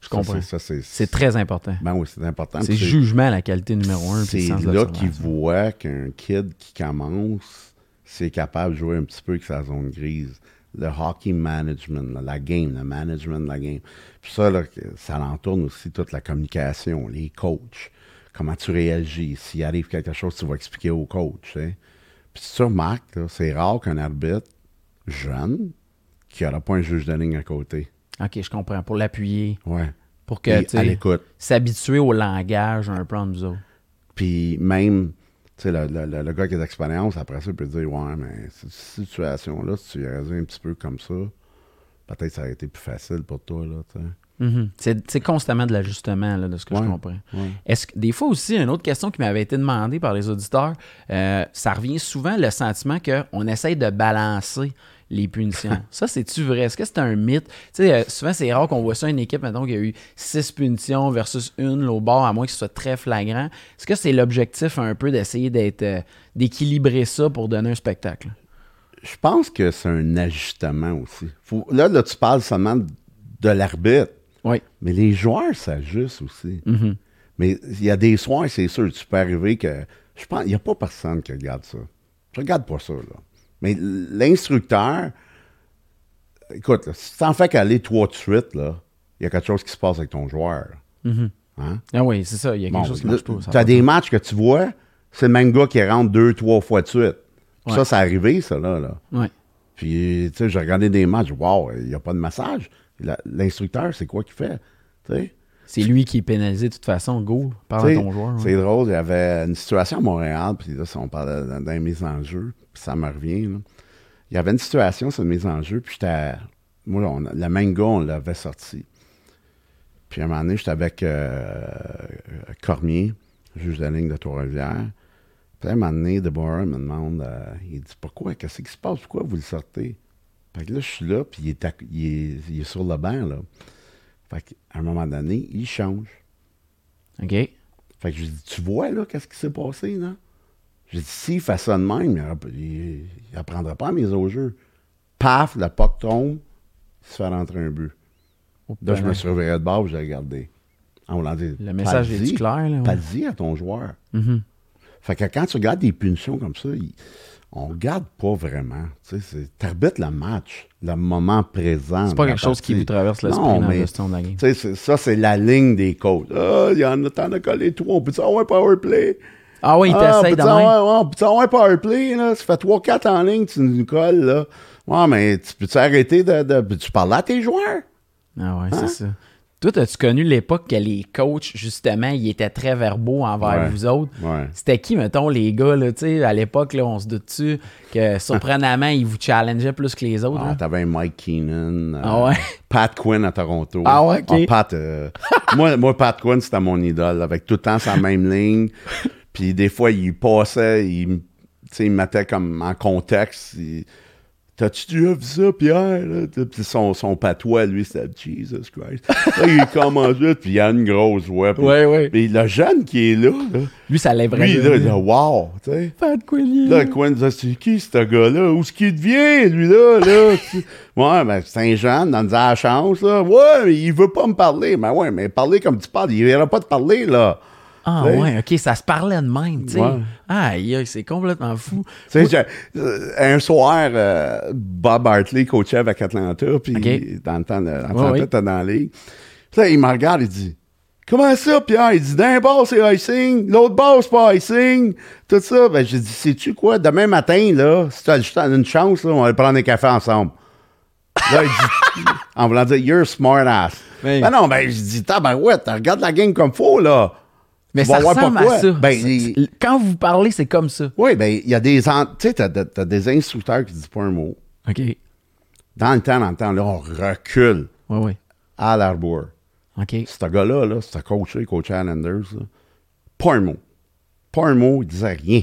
Je Ça, comprends. c'est- ça, très important. Ben oui, c'est important. C'est jugement la qualité numéro un. C'est là qu'il l'observation. voit qu'un kid qui commence, c'est capable de jouer un petit peu avec sa zone grise. Le hockey management, là, la game, le management de la game. Puis ça, là, ça l'entourne aussi toute la communication, les coachs. Comment tu réagis? S'il arrive quelque chose, tu vas expliquer au coach. sais. Puis remarques, là, c'est rare qu'un arbitre jeune qui n'aura pas un juge de ligne à côté. OK, je comprends. Pour l'appuyer. Ouais. Pour que, tu s'habituer au langage un peu entre nous autres. Puis même, tu sais, le, le- le- le gars qui a d'expérience, après ça, il peut dire Ouais, mais cette situation-là, si tu y un petit peu comme ça, peut-être ça aurait été plus facile pour toi, là, tu sais. Mhm. C'est c'est constamment de l'ajustement, là, de ce que je comprends. Ouais. Est-ce que des fois aussi, une autre question qui m'avait été demandée par les auditeurs, euh, ça revient souvent le sentiment qu'on essaye de balancer les punitions. ça, c'est-tu vrai? Est-ce que c'est un mythe? Tu sais, euh, souvent, c'est rare qu'on voit ça une équipe, maintenant qui a eu six punitions versus une au bord, à moins que ce soit très flagrant. Est-ce que c'est l'objectif un peu d'essayer d'être euh, d'équilibrer ça pour donner un spectacle? Je pense que c'est un ajustement aussi. Faut- là, là, tu parles seulement de l'arbitre, Oui. mais les joueurs s'ajustent aussi. Mhm. Mais il y a des soirs, c'est sûr, tu peux arriver que. Je pense il n'y a pas personne qui regarde ça. Je regarde pas ça, là. Mais l'instructeur, écoute, là, si tu t'en fais qu'aller toi de suite, là, il y a quelque chose qui se passe avec ton joueur. Mhm. Hein? Ah oui, c'est ça. Il y a quelque Bon, chose qui marche pas. Tu as des matchs que tu vois, c'est le même gars qui rentre deux, trois fois de suite. Ouais. Ça, c'est arrivé, ça, là. là. Ouais. Puis, tu sais, j'ai regardé des matchs, wow, il n'y a pas de massage. L'instructeur, c'est quoi qu'il fait? Tu sais? C'est lui qui est pénalisé de toute façon. Go, parle à ton joueur. ouais. C'est drôle, il y avait une situation à Montréal, puis là, si on parlait d'un mise en jeu, puis ça me revient. là. Il y avait une situation sur une mise en jeu, puis j'étais. Moi, on le même gars, on l'avait sorti. Puis à un moment donné, j'étais avec euh, Cormier, juge de ligne de Trois-Rivières. Puis à un moment donné, Deborah me demande euh, il dit Pourquoi? Qu'est-ce qui se passe? Pourquoi vous le sortez Fait que là, je suis là, puis il est, à- il est, il est sur le banc, là. Fait qu'à un moment donné, il change. OK. Fait que je lui dis, tu vois, là, qu'est-ce qui s'est passé, là? J'ai dit, s'il fait ça de même, il n'apprendra pas à mise au jeu. Paf, le puck tombe, il se fait rentrer un but. Oh, Là, je me ben, suis reviré de bord, j'ai regardé. En voulant dire, Le message est clair, là? ouais? Pas-le-y à ton joueur. Mhm. Fait que quand tu regardes des punitions comme ça, il- on regarde pas vraiment. Tu sais, t'arbitres le match, le moment présent. C'est pas quelque chose qui vous traverse l'esprit dans la gestion de la game. Tu ça, c'est la ligne des coachs. Ah, il y en a, t'en as collé trois. On peut dire, ouais, power play? Ah oui, il Ah, t'essaye de même. on ouais, power play, là? Tu fais 3-4 en ligne, tu nous colles, là. Ouais, mais tu peux-tu arrêter de, de- peux-tu parler à tes joueurs? Ah ouais, Hein? c'est ça. Toi, as-tu connu l'époque que les coachs, justement, ils étaient très verbaux envers Ouais. vous autres? Ouais. C'était qui, mettons, les gars, là, tu sais, à l'époque, là, on se doute-tu que, surprenamment, ils vous challengeaient plus que les autres? Ah, là? t'avais Mike Keenan. euh, Ah ouais? Pat Quinn à Toronto. Ah ouais, ok. Pat, euh, moi, moi, Pat Quinn, c'était mon idole, avec tout le temps sa même ligne. Puis des fois, il passait, il, me- tu sais, il me mettait comme en contexte. il- T'as-tu déjà vu ça, Pierre? Là? Puis son, son patois, lui, c'était Jesus Christ. Là, il commence vite, puis il a une grosse voix. Puis, Ouais, ouais. puis le jeune qui est là, là, Lui, ça lèverait lui, là, il dit Wow! Tu sais. Pas de Quillier. Là, Quinn disait, c'est qui ce gars-là? Où est-ce qu'il devient, lui-là? Là? ouais, ben, c'est un jeune, donne la chance, là. Ouais, mais il veut pas me parler. Mais ouais, mais parler comme tu parles, il verra pas te parler, là. Ah Ouais. ouais, OK, ça se parlait de même, tu sais. Ouais. Aïe, c'est complètement fou. Tu sais, euh, un soir, euh, Bob Hartley coachait avec Atlanta, puis dans le temps, de- Atlanta Ouais, dans la ligue. Puis là, il me regarde, il dit, Comment ça, Pierre? Il dit, d'un bord, c'est icing, l'autre bord, c'est pas icing, tout ça. Ben, j'ai dit, sais-tu quoi? Demain matin, là, si t'as juste une chance, là, on va aller prendre un café ensemble. Là, il dit, en voulant dire, you're smart ass. Oui. Ben non, ben, je dis, tabarouette, regarde la game comme faut, là. Mais ça ressemble à ça. Ben, il- Quand vous parlez, c'est comme ça. Oui, ben, il y a des. Tu sais, t'as, t'as- des instructeurs qui disent pas un mot. OK. Dans le temps, dans le temps, là, on recule ouais. à l'arbour. OK. Ce gars-là, là, c'était coaché, coach Islanders, là, pas un mot. Pas un mot, il disait rien.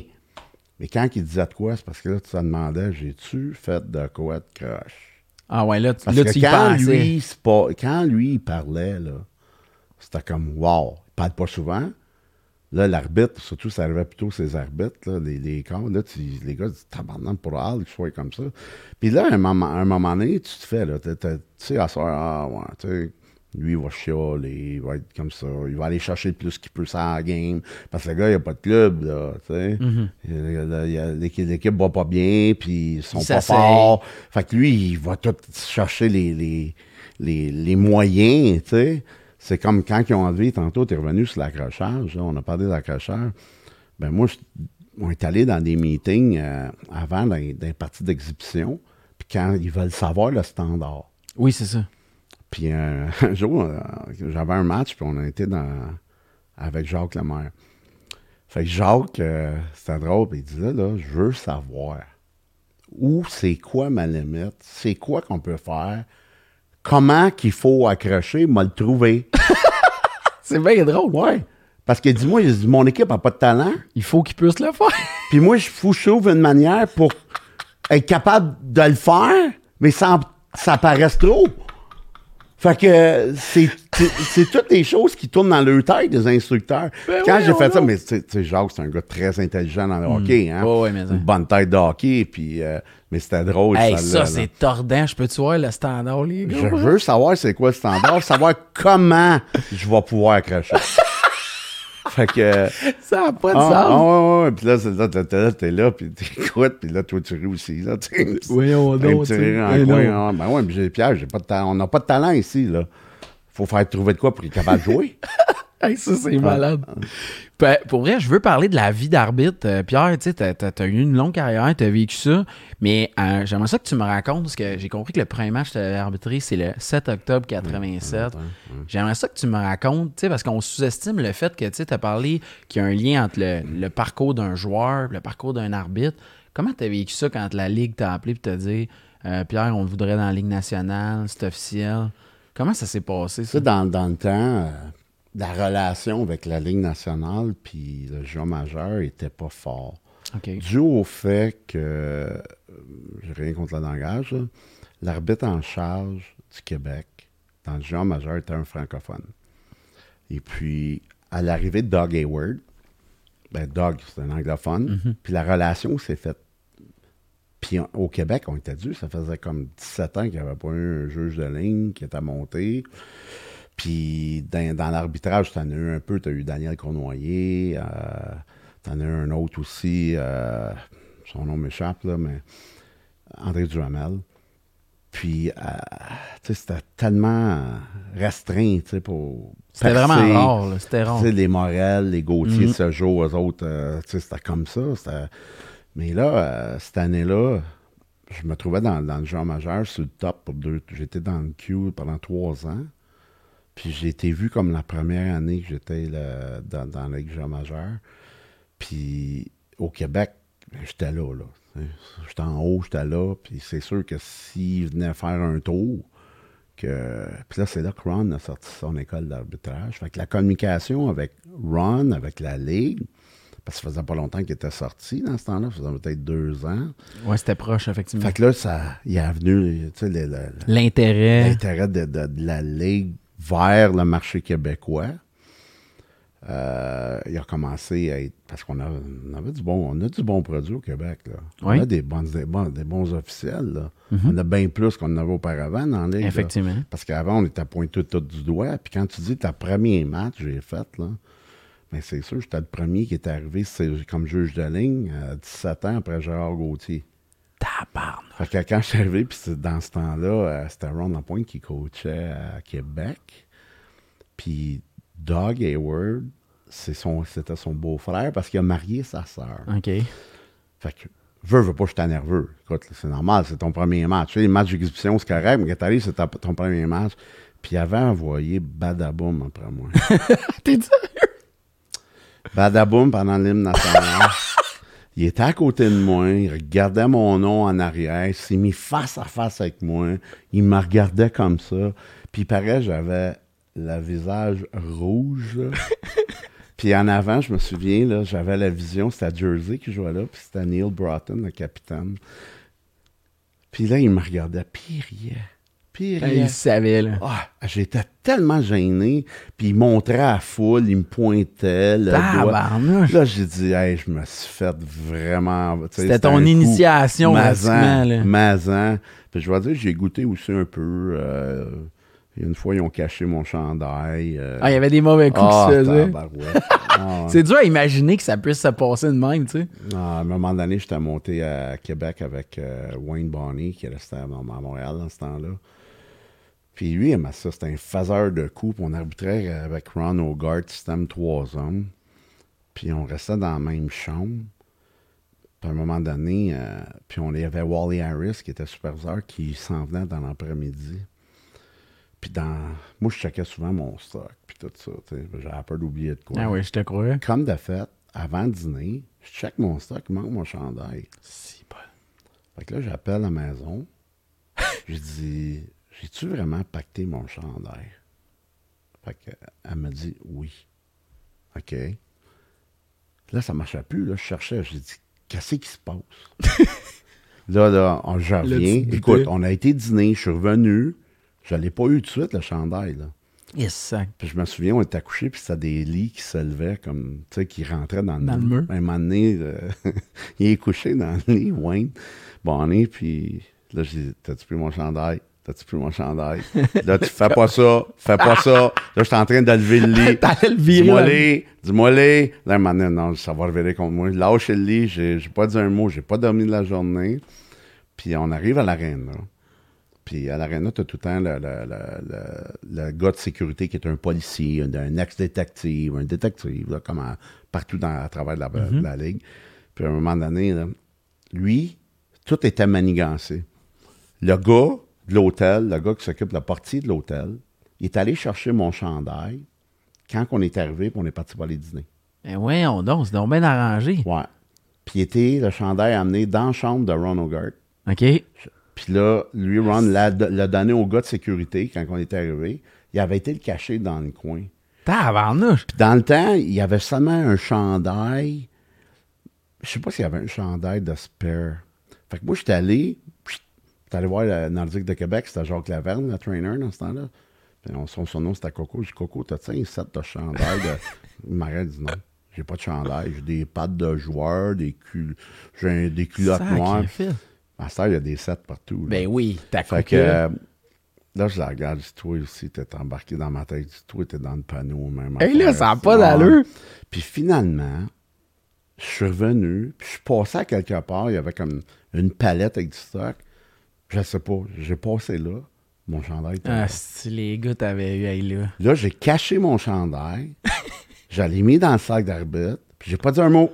Mais quand il disait de quoi, c'est parce que là, tu te demandais, j'ai-tu fait de quoi de croche? Ah ouais, là, tu- Parce là que tu y quand pensais. lui, c'est pas, quand lui, il parlait, là, c'était comme, wow, il parle pas souvent, Là, l'arbitre, surtout, ça arrivait plutôt ces arbitres, là, les, les camps, là, tu- les gars disent tabarnak pour Al, qu'il soit comme ça. Puis là, à un moment, un moment donné, tu te fais, là, tu sais, à soir, ah, ouais, tu sais, lui, il va chialer, il va être comme ça, il va aller chercher le plus qu'il peut ça la game, parce que le gars, il a pas de club, là, tu sais. Y a- L'équipe va pas bien, puis ils sont pas forts. Fait que lui, il va tout chercher les, les, les, les moyens, tu sais. C'est comme quand ils ont enlevé, tantôt, tu es revenu sur l'accrochage, on a parlé de l'accrochage. Ben moi, je- on est allé dans des meetings euh, avant, les parties d'exhibition, puis quand ils veulent savoir le standard. Oui, c'est ça. Puis euh, un jour, euh, j'avais un match, puis on a été dans, avec Jacques Lemaire. Fait que Jacques, c'était drôle, puis il disait, là, je veux savoir où c'est quoi ma limite, c'est quoi qu'on peut faire, comment qu'il faut accrocher, m'a le trouver. C'est bien drôle. Ouais. Parce que dis-moi, mon équipe n'a pas de talent, Il faut qu'il puisse le faire. puis moi, je trouve une manière pour être capable de le faire, mais sans ça paraisse trop. Fait que c'est toutes les choses qui tournent dans leur tête des instructeurs. Ben Quand oui, j'ai fait ça, mais tu sais- Jacques, c'est un gars très intelligent dans le hockey. Hein? Ouais, mais. Une bonne tête de hockey, puis, euh, mais c'était drôle. Hey, ça, c'est tordant. Je peux-tu voir le standard, les gars? Je veux savoir c'est quoi le standard, savoir comment je vais pouvoir accrocher. fait que. Ça n'a pas de Ah, sens. ah, ouais, ouais. Puis là, t'es t'es là, t'es là, puis t'écoutes, puis là, toi, tu ris aussi, là. Un donc, petit tu rire en coin, non. ah, Ben ouais, mais j'ai Pierre, j'ai pas de talent. On n'a pas de talent ici, là. Faut faire trouver de quoi pour être capable de jouer. Hey, ça, c'est malade. Pour vrai, je veux parler de la vie d'arbitre. Euh, Pierre, tu sais, t'as, eu une longue carrière, t'as vécu ça, mais euh, j'aimerais ça que tu me racontes, parce que j'ai compris que le premier match que t'avais arbitré, c'est le 7 octobre 87. J'aimerais ça que tu me racontes, tu sais, parce qu'on sous-estime le fait que, tu sais, t'as parlé qu'il y a un lien entre le, le parcours d'un joueur, le parcours d'un arbitre. Comment t'as vécu ça quand la Ligue t'a appelé et t'a dit, euh, Pierre, on voudrait dans la Ligue nationale, c'est officiel? Comment ça s'est passé, ça? dans, dans le temps, euh, la relation avec la Ligue nationale puis le jeu majeur était pas fort. Dû au fait que, euh, j'ai rien contre le langage, l'arbitre en charge du Québec dans le jeu majeur était un francophone. Et puis, à l'arrivée de Doug Hayward, ben Doug, c'est un anglophone, puis la relation s'est faite. Puis on- au Québec, on était dû, ça faisait comme 17 ans qu'il n'y avait pas eu un juge de ligne qui était monté. Puis dans, dans l'arbitrage, tu en as eu un peu, tu as eu Daniel Cournoyer, euh, tu en as eu un autre aussi, euh, son nom m'échappe, là, mais André Duhamel. Puis, euh, tu sais, c'était tellement restreint, tu sais, pour. C'était vraiment rare, là. C'était rare. Tu sais, les Morel, les Gauthier, Mhm. ce jour, eux autres, euh, tu sais, c'était comme ça. Mais là, euh, cette année-là, je me trouvais dans, dans le genre majeur, sur le top pour deux. J'étais dans le queue pendant trois ans. Puis j'ai été vu comme la première année que j'étais dans, dans la Ligue majeure. Puis au Québec, ben, j'étais là, là. J'étais en haut, j'étais là. Puis c'est sûr que s'il venait faire un tour, que. Puis là, c'est là que Ron a sorti son école d'arbitrage. Fait que la communication avec Ron, avec la Ligue, parce que ça faisait pas longtemps qu'il était sorti dans ce temps-là, ça faisait peut-être deux ans. Ouais, c'était proche, effectivement. Fait que là, ça, il est venu, tu sais, L'intérêt. l'intérêt de, de- de la Ligue vers le marché québécois. Euh, il a commencé à être. Parce qu'on a, on avait du bon, on a du bon produit au Québec. Là. On a des, bonnes, des, bons, des bons officiels. Là. On a bien plus qu'on en avait auparavant dans là. Effectivement. Parce qu'avant, on était pointé tout du doigt. Puis quand tu dis ta premier match que j'ai fait, là, ben c'est sûr, j'étais le premier qui est arrivé c'est comme juge de ligne à 17 ans après Gérard Gauthier. Tabarnak. Fait que quand je suis arrivé, puis dans ce temps-là, euh, c'était Ron Lapointe qui coachait à Québec. Puis Doug Hayward, c'est son- c'était son beau-frère parce qu'il a marié sa sœur. OK. Fait que, veux, veux pas, j'étais nerveux. Écoute, c'est normal, c'est ton premier match. Tu sais, les matchs d'exhibition, c'est correct, mais quand t'arrives, c'est ton premier match. Puis il avait envoyé Badaboum après moi. T'es dit? Badaboum pendant l'hymne national. Il était à côté de moi, il regardait mon nom en arrière, il s'est mis face à face avec moi, il me regardait comme ça. Puis il paraît, j'avais le visage rouge. puis en avant, je me souviens, là, j'avais la vision, c'était à Jersey qui jouait là, puis c'était Neil Broughton, le capitaine. Puis là, il me regardait, puis il riait. Puis il savait, là. Ah, j'étais tellement gêné. Puis il montrait à la foule, il me pointait le doigt. Là, j'ai dit, hey, je me suis fait vraiment. C'était ton initiation, Mazan. Mazan. Puis je vais dire, j'ai goûté aussi un peu. euh, une fois, ils ont caché mon chandail. euh, Ah, il y avait des mauvais coups ah, qui se faisaient. Ah. C'est dur à imaginer que ça puisse se passer de même, tu sais. Ah, à un moment donné, j'étais monté à Québec avec euh, Wayne Bonney, qui restait à, à Montréal dans ce temps-là. Puis lui, il aimait ça. C'était un faiseur de coups. Puis on arbitrait avec Ron Hogarth, système trois hommes. Puis on restait dans la même chambre. Puis à un moment donné, euh, puis on il y avait Wally Harris, qui était superviseur, qui s'en venait dans l'après-midi. Puis dans... Moi, je checkais souvent mon stock, puis tout ça. J'avais peur d'oublier de quoi. Ah oui, je te. Comme de fait, avant dîner, je check mon stock, il manque mon chandail. Si, bon. Fait que là, j'appelle la maison. Je dis, j'ai-tu vraiment pacté mon chandail? Fait que, elle me dit oui. OK. Là, ça marchait plus. Là, je cherchais. J'ai dit, qu'est-ce qui se passe? là, là, on, je reviens. Écoute, on a été dîner, je suis revenu. Je l'ai pas eu tout de suite, le chandail. Là. Yes. Puis je me souviens, on était couchés, puis c'était des lits qui se levaient, comme, tu sais, qui rentraient dans le, Dans le mur. Un moment donné, euh, il est couché dans le lit, Wayne, Bonnet, puis là, j'ai dit, t'as-tu pris mon chandail? T'as-tu pris mon chandail? Là, tu fais pas ça, fais pas ça. Là, je suis en train de lever le lit. T'allais le virer. Dis-moi les, dis-moi les. Là, donné, non, ça va revirer contre moi. Lâche le lit, j'ai j'ai pas dit un mot, j'ai pas dormi de la journée. Puis on arrive à l'arène. Puis à l'arène, tu as tout le temps le, le- le- gars de sécurité qui est un policier, un, un ex-détective, un détective, là, comme à- partout dans, à travers la, la ligue. Puis à un moment donné, là, lui, tout était manigancé. Le gars de l'hôtel, le gars qui s'occupe de la partie de l'hôtel, il est allé chercher mon chandail quand on est arrivé puis on est parti pour aller dîner. Ben ouais, on donc, c'est donc bien arrangé. Ouais. Puis il était le chandail amené dans la chambre de Ron Hogarth. OK. Puis là, lui, Ron l'a l'a donné au gars de sécurité quand on est arrivé. Il avait été le caché dans le coin. Tabarnouche. Puis dans le temps, il y avait seulement un chandail. Je sais pas s'il y avait un chandail de spare. Fait que moi, j'étais allé, j'étais allé voir le Nordique de Québec, c'était Jacques Laverne, le trainer dans ce temps-là. Puis on- son, son nom, c'était Coco. J'ai dit, Coco, t'as-tu un set de chandail? De... Il m'arrête, dit non. J'ai pas de chandail. J'ai des pattes de joueurs, des, cul... j'ai des culottes noires. À cette il y a des sets partout. là. Ben oui, t'as Fait que euh, là, je la regarde, je dis, toi aussi, t'es embarqué dans ma tête. Je dis, toi, t'es dans le panneau, même. Hey, là, ça n'a pas d'allure. Puis finalement, je suis revenu, puis je suis passé à quelque part, il y avait comme une palette avec du stock. Je sais pas, j'ai passé là, mon chandail était Ah, là. si les gars t'avaient eu, hey, là. Là, j'ai caché mon chandail, je l'ai mis dans le sac d'arbitre, puis j'ai pas dit un mot.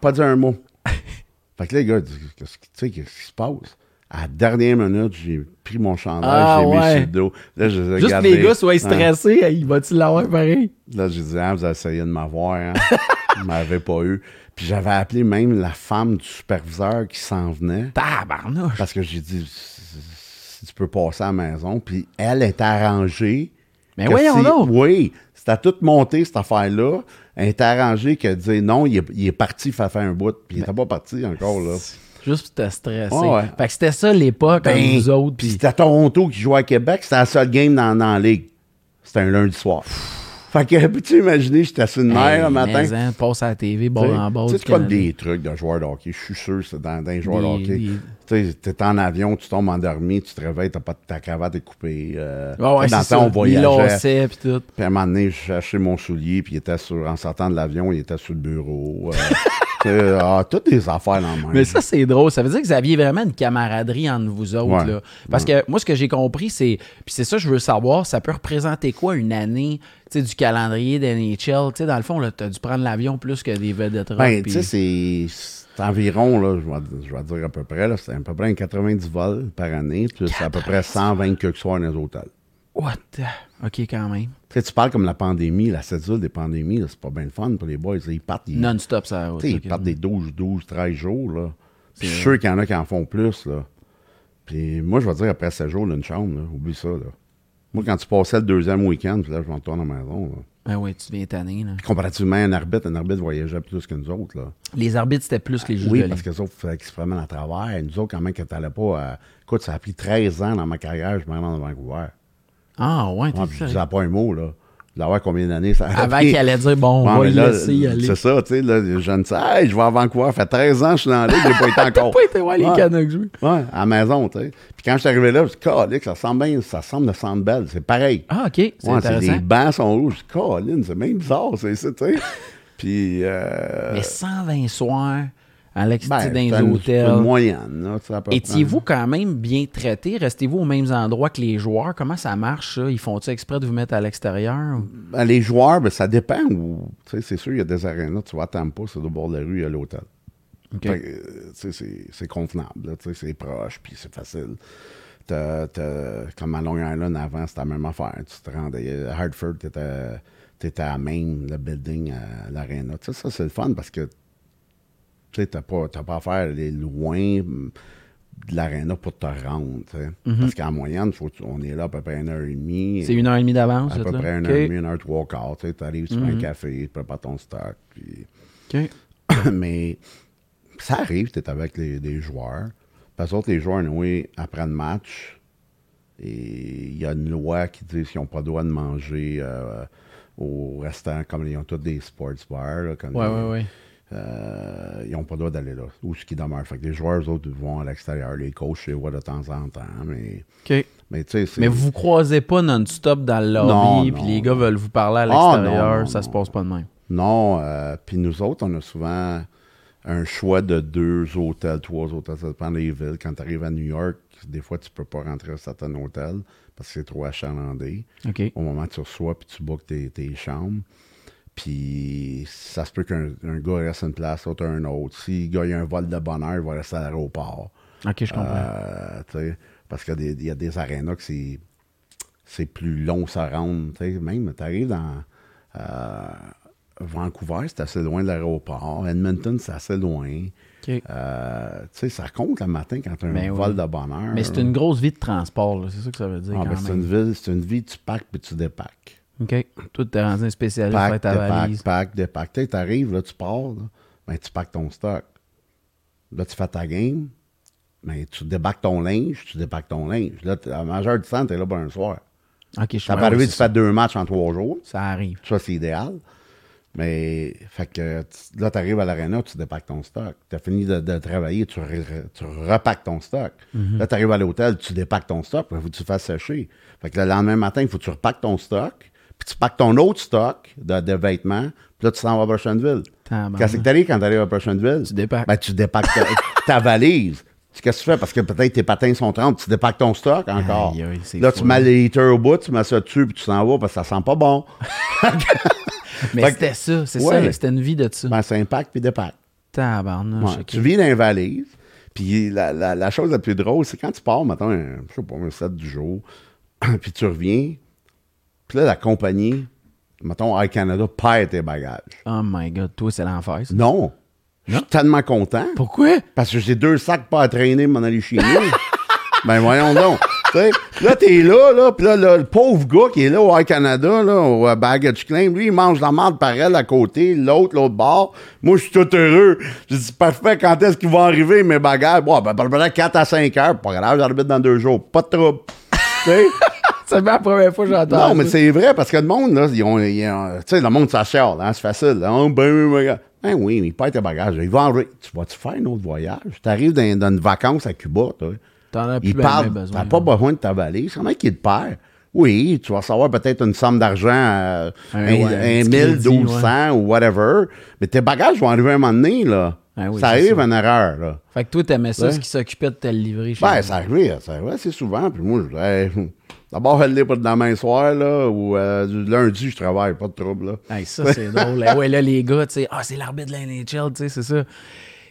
Pas dit un mot. fait que là, les gars, disent, qu'est-ce qui- tu sais, qu'est-ce qui se passe? À la dernière minute, j'ai pris mon chandail, Ah, j'ai mis ouais. sur le dos. Là, je les ai Juste que regardés. les gars soient Ah. stressés, hey, va-tu l'avoir pareil? Là, j'ai dit, ah, vous essayé de m'avoir, hein? Vous m'avez pas eu. Puis j'avais appelé même la femme du superviseur qui s'en venait. Tabarnouche. Parce que j'ai dit, si tu peux passer à la maison. Puis elle était arrangée. Mais voyons si- donc. Oui, c'était tout monté, cette affaire-là. Elle était arrangée qu'elle disait non, il est, il est parti faire un bout. Puis il était pas parti encore, là. Juste pour te stresser. Ouais, ouais. Fait que c'était ça l'époque, comme Ben, vous autres. Puis c'était Toronto qui jouait à Québec. C'était la seule game dans, dans la ligue. C'était un lundi soir. Fait que, peux-tu imaginer, j'étais sur une mer le matin? Hein, passe à la TV, bord en bord. Tu sais, c'est comme des trucs de joueurs de hockey. Je suis sûr c'est dans, dans les joueurs de hockey. Tu t'es en avion, tu tombes endormi, tu te réveilles, t'as pas ta cravate est coupée. euh, Ouais, ouais, dans le temps, ça. on voyageait. Puis tout. Puis à un moment donné, je cherchais mon soulier, puis il était sur, en sortant de l'avion, il était sur le bureau. euh, ah, toutes des affaires dans le même. Mais ça, c'est drôle. Ça veut dire que vous aviez vraiment une camaraderie entre vous autres. Ouais. Là. Parce que moi, ce que j'ai compris, c'est. Puis c'est ça je veux savoir, ça peut représenter quoi une année du calendrier d'NHL? Dans le fond, tu as dû prendre l'avion plus que des vedettes Ben, tu sais, c'est- c'est environ, là, je vais, dire à peu près, c'est à peu près un 90 vols par année, plus à peu près 120 que soirs dans les hôtels. What the- OK, quand même. Tu sais, tu parles comme la pandémie, la cédule des pandémies, c'est pas bien le fun pour les boys. Ils partent, ils, Non-stop, ça. tu sais, ils partent des 12, 12, 13 jours. Là. Puis je suis sûr qu'il y en a qui en font plus. Là. Puis moi, je vais dire, après 7 jours, là, une chambre, là, oublie ça. Là. Moi, quand tu passais le deuxième week-end, puis là, je retourne à la maison. là. Ben oui, tu deviens tanné. Là. Comparativement à un arbitre, un arbitre voyageait plus que nous autres. Là. Les arbitres, c'était plus que les juges Oui, de parce que les autres, il fallait qu'ils se promènent à travers. Nous autres, quand même, quand t'allais pas. à- Écoute, ça a pris 13 ans dans ma carrière, je me rends à Vancouver. Ah ouais, t'es Ouais, puis je disais pas un mot, là. Je voulais voir combien d'années ça a Avant qu'elle allait dire, bon, on va mais le là, laisser y aller. C'est ça, tu sais, là, les jeunes hey, je vais à Vancouver, ça fait 13 ans que je suis dans la ligue, j'ai pas été encore. pas été voir les Ouais. Canucks jouer. Ouais, à la maison, tu sais. Puis quand je suis arrivé là, je me suis dit, Calique, ça semble bien, ça semble de centre belle, c'est pareil. Ah, OK, c'est Ouais, intéressant. les bancs sont rouges. Je dis, c'est même bizarre, c'est ça, tu sais. Puis, euh, Mais 120 soirs à ben, l'extérieur c'est dans une, les moyenne. Étiez-vous quand même bien traité? Restez-vous aux mêmes endroits que les joueurs? Comment ça marche, ça? Ils font-tu exprès de vous mettre à l'extérieur? Ben, les joueurs, ben, ça dépend. C'est sûr, il y a des arénas, tu vas à Tampa, c'est au bord de la rue, il y a l'hôtel. OK. Fait que, euh, c'est- convenable, c'est proche, puis c'est facile. Comme à Long Island avant, c'était la même affaire. Tu te rendais à Hartford, tu étais à Maine, le building, à l'aréna. Ça, c'est le fun parce que tu sais, t'as pas, t'as pas à faire aller loin mm, de l'aréna pour te rendre. sais. Parce qu'en moyenne, faut, on est là à peu près une heure et demie. C'est une heure et demie d'avance, à peu là? près une heure et demie, une heure trois quarts. Tu arrives, tu prends un café, tu prépares ton stock. Puis... Mais ça arrive, tu es avec les, des joueurs. Parce que les joueurs, oui, après le match, et il y a une loi qui dit qu'ils n'ont pas le droit de manger euh, au restaurant, comme ils ont tous des sports bars. là, comme Ouais, les- ouais, ouais. Euh, ils n'ont pas le droit d'aller là, où ce qui demeure. Fait que les joueurs, eux autres, vont à l'extérieur. Les coachs, je les vois de temps en temps. Mais, OK. mais tu sais, c'est. Mais vous croisez pas non-stop dans le Non, lobby, puis non. les gars veulent vous parler à Ah, l'extérieur, non, ça se passe pas de même. Non, euh, puis nous autres, on a souvent un choix de deux hôtels, trois hôtels, ça dépend des villes. Quand tu arrives à New York, des fois, tu peux pas rentrer à certains hôtels parce que c'est trop achalandé. Au moment où tu reçois, puis tu bookes tes, tes chambres. Puis ça se peut qu'un un gars reste une place, l'autre un autre. Si le gars il a un vol de bonheur, il va rester à l'aéroport. OK, je comprends. Euh, parce qu'il y a des- arénas que c'est, c'est plus long ça rendre. Même, tu arrives dans euh, Vancouver, c'est assez loin de l'aéroport. Edmonton, c'est assez loin. Euh, tu sais, ça compte le matin quand tu as un Ben oui. vol de bonheur. Mais c'est une grosse vie de transport, là. c'est ça que ça veut dire Ah, ben, c'est une ville, c'est une vie, tu packs puis tu dépaques. OK. Toi, t'es rendu un spécialiste Pack, faire ta valise. pack, dépack. Tu arrives, là, tu pars, là, ben, tu packs ton stock. Là, tu fais ta game, ben, tu débaques ton linge, tu débaques ton linge. Là, t'es- la majeure du temps, tu es là pour un soir. OK, je Ça peut arriver, tu fais deux matchs en trois jours. Ça arrive. Ça, c'est idéal. Mais, fait que là, tu arrives à l'aréna, tu dépaques ton stock. Tu as fini de, de travailler, tu, re- tu repaques ton stock. Mhm. Là, tu arrives à l'hôtel, tu dépaques ton stock, il faut que tu le fasses sécher. Fait que le lendemain matin, il faut que tu repaques ton stock, puis tu paques ton autre stock de, de vêtements, puis là, tu t'en vas à Brushonville. Tabarnak. Qu'est-ce que tu arrives quand tu arrives à Brushonville? Tu dépaques. Ben, tu dépaques ta, ta valise. Qu'est-ce que tu fais? Parce que peut-être tes patins sont trempés, tu dépaques ton stock encore. Aïe, aïe, c'est là, fou, tu mets hein. les heaters au bout, tu mets ça dessus, puis tu t'en vas parce que ça sent pas bon. Mais c'était ça, c'est Ouais. ça, c'était une vie de ça. Ben, c'est impact puis dépack. Tabarnouche, Ouais. Tu vis dans les valises. Puis la, la- la chose la plus drôle, c'est quand tu pars, mettons, un, je sais pas, un 7 du jour, puis tu reviens, puis là, la compagnie, mettons, Air Canada, perd tes bagages. Oh my God, toi, c'est l'enfer, ça. Non. Je suis tellement content. Pourquoi? Parce que j'ai deux sacs pas à traîner m'en aller chez nous. ben voyons donc. Là, t'es là, là, puis là, là, le pauvre gars qui est là au Air Canada, là, au euh, baggage claim, lui, il mange la marde par elle à côté, l'autre, l'autre bord. Moi, je suis tout heureux. Je dis, parfait, quand est-ce qu'ils vont arriver, mes bagages? Bon, ben, peut-être 4 à 5 heures. Pas grave, j'arrive dans deux jours. Pas de trouble. C'est la première fois que j'entends Non, mais ça. c'est vrai, parce que le monde, là, ils ont, ils ont- tu sais, le monde, ça chiale, hein, c'est facile. là. Oh, ben, oui, ben, ben oui, mais il perd tes bagages. Il va en... Tu vas-tu faire un autre voyage? Tu arrives dans, dans une vacance à Cuba, toi. T'en as plus Il ben, parle, ben besoin. t'as pas besoin de ta valise. Comment qu'il te perd? Oui, tu vas savoir peut-être une somme d'argent, euh, ouais, un un petit 1000, crédit, 1200 ou whatever. Mais tes bagages vont arriver à un moment donné, là. Ah oui, ça arrive ça. une erreur, là. Fait que toi, t'aimais ça, Ouais. ce qui s'occupait de te livrer Ben, ça arrive, ça arrive assez souvent. Puis moi, je disais, d'abord, elle pas demain soir, là, ou euh, lundi, je travaille, pas de trouble, là. Hey, ça, c'est drôle. Eh ouais, là, les gars, tu sais, ah, c'est l'arbitre de la NHL, tu sais, c'est ça.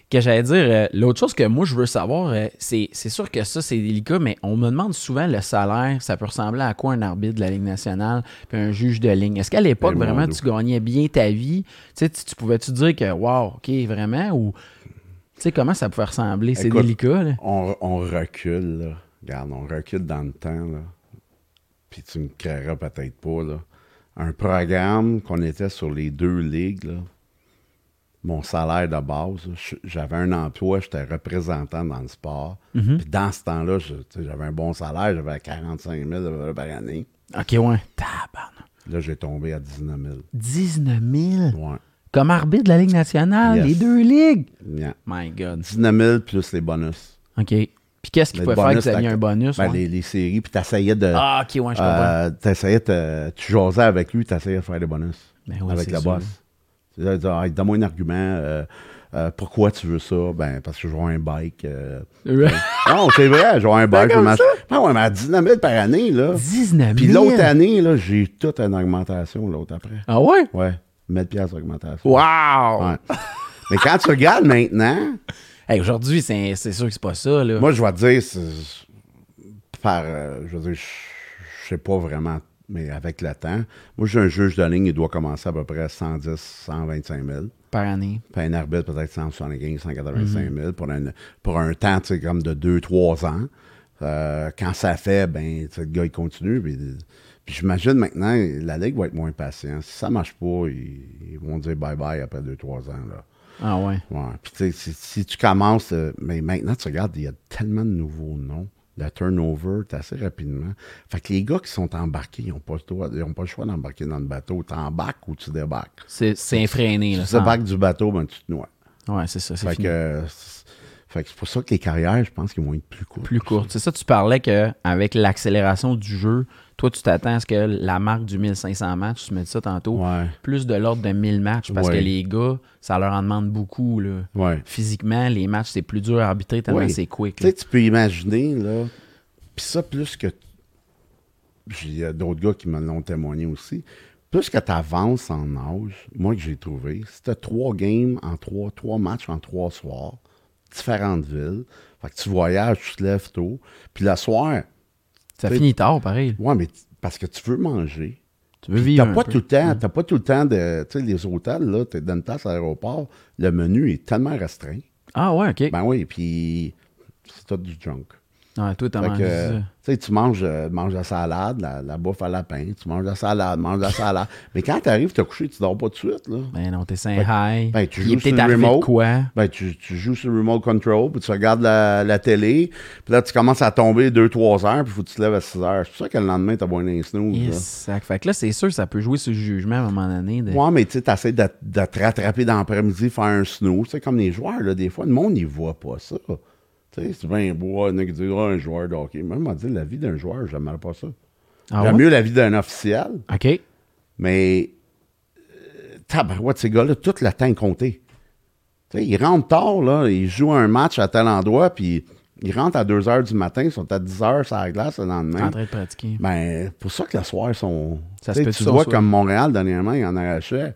Que j'allais dire, euh, l'autre chose que moi, je veux savoir, euh, c'est, c'est sûr que ça, c'est délicat, mais on me demande souvent le salaire, ça peut ressembler à quoi un arbitre de la Ligue nationale, puis un juge de ligne? Est-ce qu'à l'époque, Ben, vraiment, tu gagnais bien ta vie? Tu tu, tu pouvais-tu dire que, wow, OK, vraiment, ou, tu sais, comment ça pouvait ressembler? C'est Écoute, délicat, là. On, on recule, là. Regarde, on recule dans le temps, là. Puis tu me créeras peut-être pas, là. un programme qu'on était sur les deux ligues, là, mon salaire de base, j'avais un emploi, j'étais représentant dans le sport. Mhm. Puis dans ce temps-là, j'avais un bon salaire, j'avais 45 000 par année. OK, ouais. Tabarnak. Là, j'ai tombé à 19 000. 19 000. Ouais. Comme arbitre de la Ligue nationale, Yes. les deux ligues? Yeah. My God. 19 000 plus les bonus. OK. Puis qu'est-ce qui peut faire que ait t'as- un bonus? Ben, ouais? les, les séries, puis t'essayais de... Ah, OK, ouais, je comprends. euh, t'essayais de... Tu jasais avec lui, t'essayais de faire des bonus. Ben avec le boss. Tu disais, Ah, Donne-moi un argument. euh, euh, pourquoi tu veux ça? Ben, parce que je vois un bike. euh. non, c'est vrai, je vois un bike. Ben ouais, mais à 19 000 par année, là. 19 000. Puis l'autre année, là, j'ai eu toute une augmentation, l'autre après. Ah ouais? Ouais, 1000 pièces d'augmentation. Wow! Ouais. Mais quand tu regardes maintenant, Hey, Aujourd'hui, c'est sûr que c'est pas ça. Là. moi, je vais te dire, c'est- par, euh, je veux dire, je sais pas vraiment, mais avec le temps, moi, j'ai un juge de ligne, il doit commencer à peu près à 110, 125 000. par année. Puis un arbitre, peut-être 175, 185 000 pour, un, pour un temps, tu sais, comme de 2-3 ans. Euh, quand ça fait, ben, le gars, il continue. Puis, puis j'imagine maintenant, la Ligue va être moins patiente. Si ça marche pas, ils, ils vont dire bye-bye après 2-3 ans, là. Ah ouais. Ouais. Puis tu sais, si, si tu commences, euh, mais maintenant, tu regardes, il y a tellement de nouveaux noms. Le turnover, c'est assez rapidement. Fait que les gars qui sont embarqués, ils n'ont pas, pas le choix d'embarquer dans le bateau. Tu embarques ou tu débarques. C'est effréné. Si Là, tu débarques du bateau, ben, tu te noies. Ouais, c'est ça. C'est Fait fini. que, c'est- fait que c'est pour ça que les carrières, je pense qu'ils vont être plus courtes. Plus courte. C'est ça, tu parlais qu'avec l'accélération du jeu, toi, tu t'attends à ce que la marque du 1500 matchs, tu me dis ça tantôt, Ouais, plus de l'ordre de 1000 matchs parce Ouais. que les gars, ça leur en demande beaucoup. Là. ouais. Physiquement, les matchs, c'est plus dur à arbitrer tellement c'est quick. Tu tu peux imaginer, là, puis ça, plus que. Il y a d'autres gars qui me l'ont témoigné aussi. Plus que tu avances en âge, moi que j'ai trouvé, si tu trois games en trois, trois matchs en trois soirs, différentes villes, fait que tu voyages, tu te lèves tôt, puis le soir, Ça finit tard, pareil. ouais, mais parce que tu veux manger. Tu veux vivre. T'as pas tout le temps, pas tout le temps de. Tu sais, les hôtels, là, t'es dans une place à l'aéroport, le menu est tellement restreint. Ah ouais, OK. Ben oui, puis c'est tout du junk. Ouais, toi, t'as mangé que, ça. tu sais, tu manges, euh, manges la salade, la, la bouffe à lapin, tu manges la salade, manges la salade. Mais quand tu arrives, tu as couché, tu dors pas tout de suite, là. Ben non, t'es high. ben, tu Il joues sur le remote. quoi? Ben, tu, tu joues sur le remote control, puis tu regardes la, la télé, puis là, tu commences à tomber 2-3 heures, puis faut que tu te lèves à 6 heures. C'est pour ça que le lendemain, tu as besoin d'un snooze. sac. Fait que là, c'est sûr, ça peut jouer sur le jugement à un moment donné. de- Ouais, mais tu sais, tu essaies de, de te rattraper dans l'après-midi, faire un snooze. C'est comme les joueurs, là, des fois, le monde, il voit pas ça. Tu sais, c'est bien beau, il y en a qui disent, Ah, un joueur de hockey. Moi, je m'a dit, la vie d'un joueur, j'aimerais pas ça. Ah J'aime ouais? mieux la vie d'un officiel. OK. Mais, euh, tabarouette, ces gars-là, tout le temps est compté. Tu sais, ils rentrent tard, là, ils jouent un match à tel endroit, puis ils rentrent à 2 h du matin, ils sont à 10 h sur la glace le T'es en lendemain. train de pratiquer. Ben, pour ça que le soir, ils sont. Ça se peut tu vois comme Montréal, dernièrement, ils en arrachaient.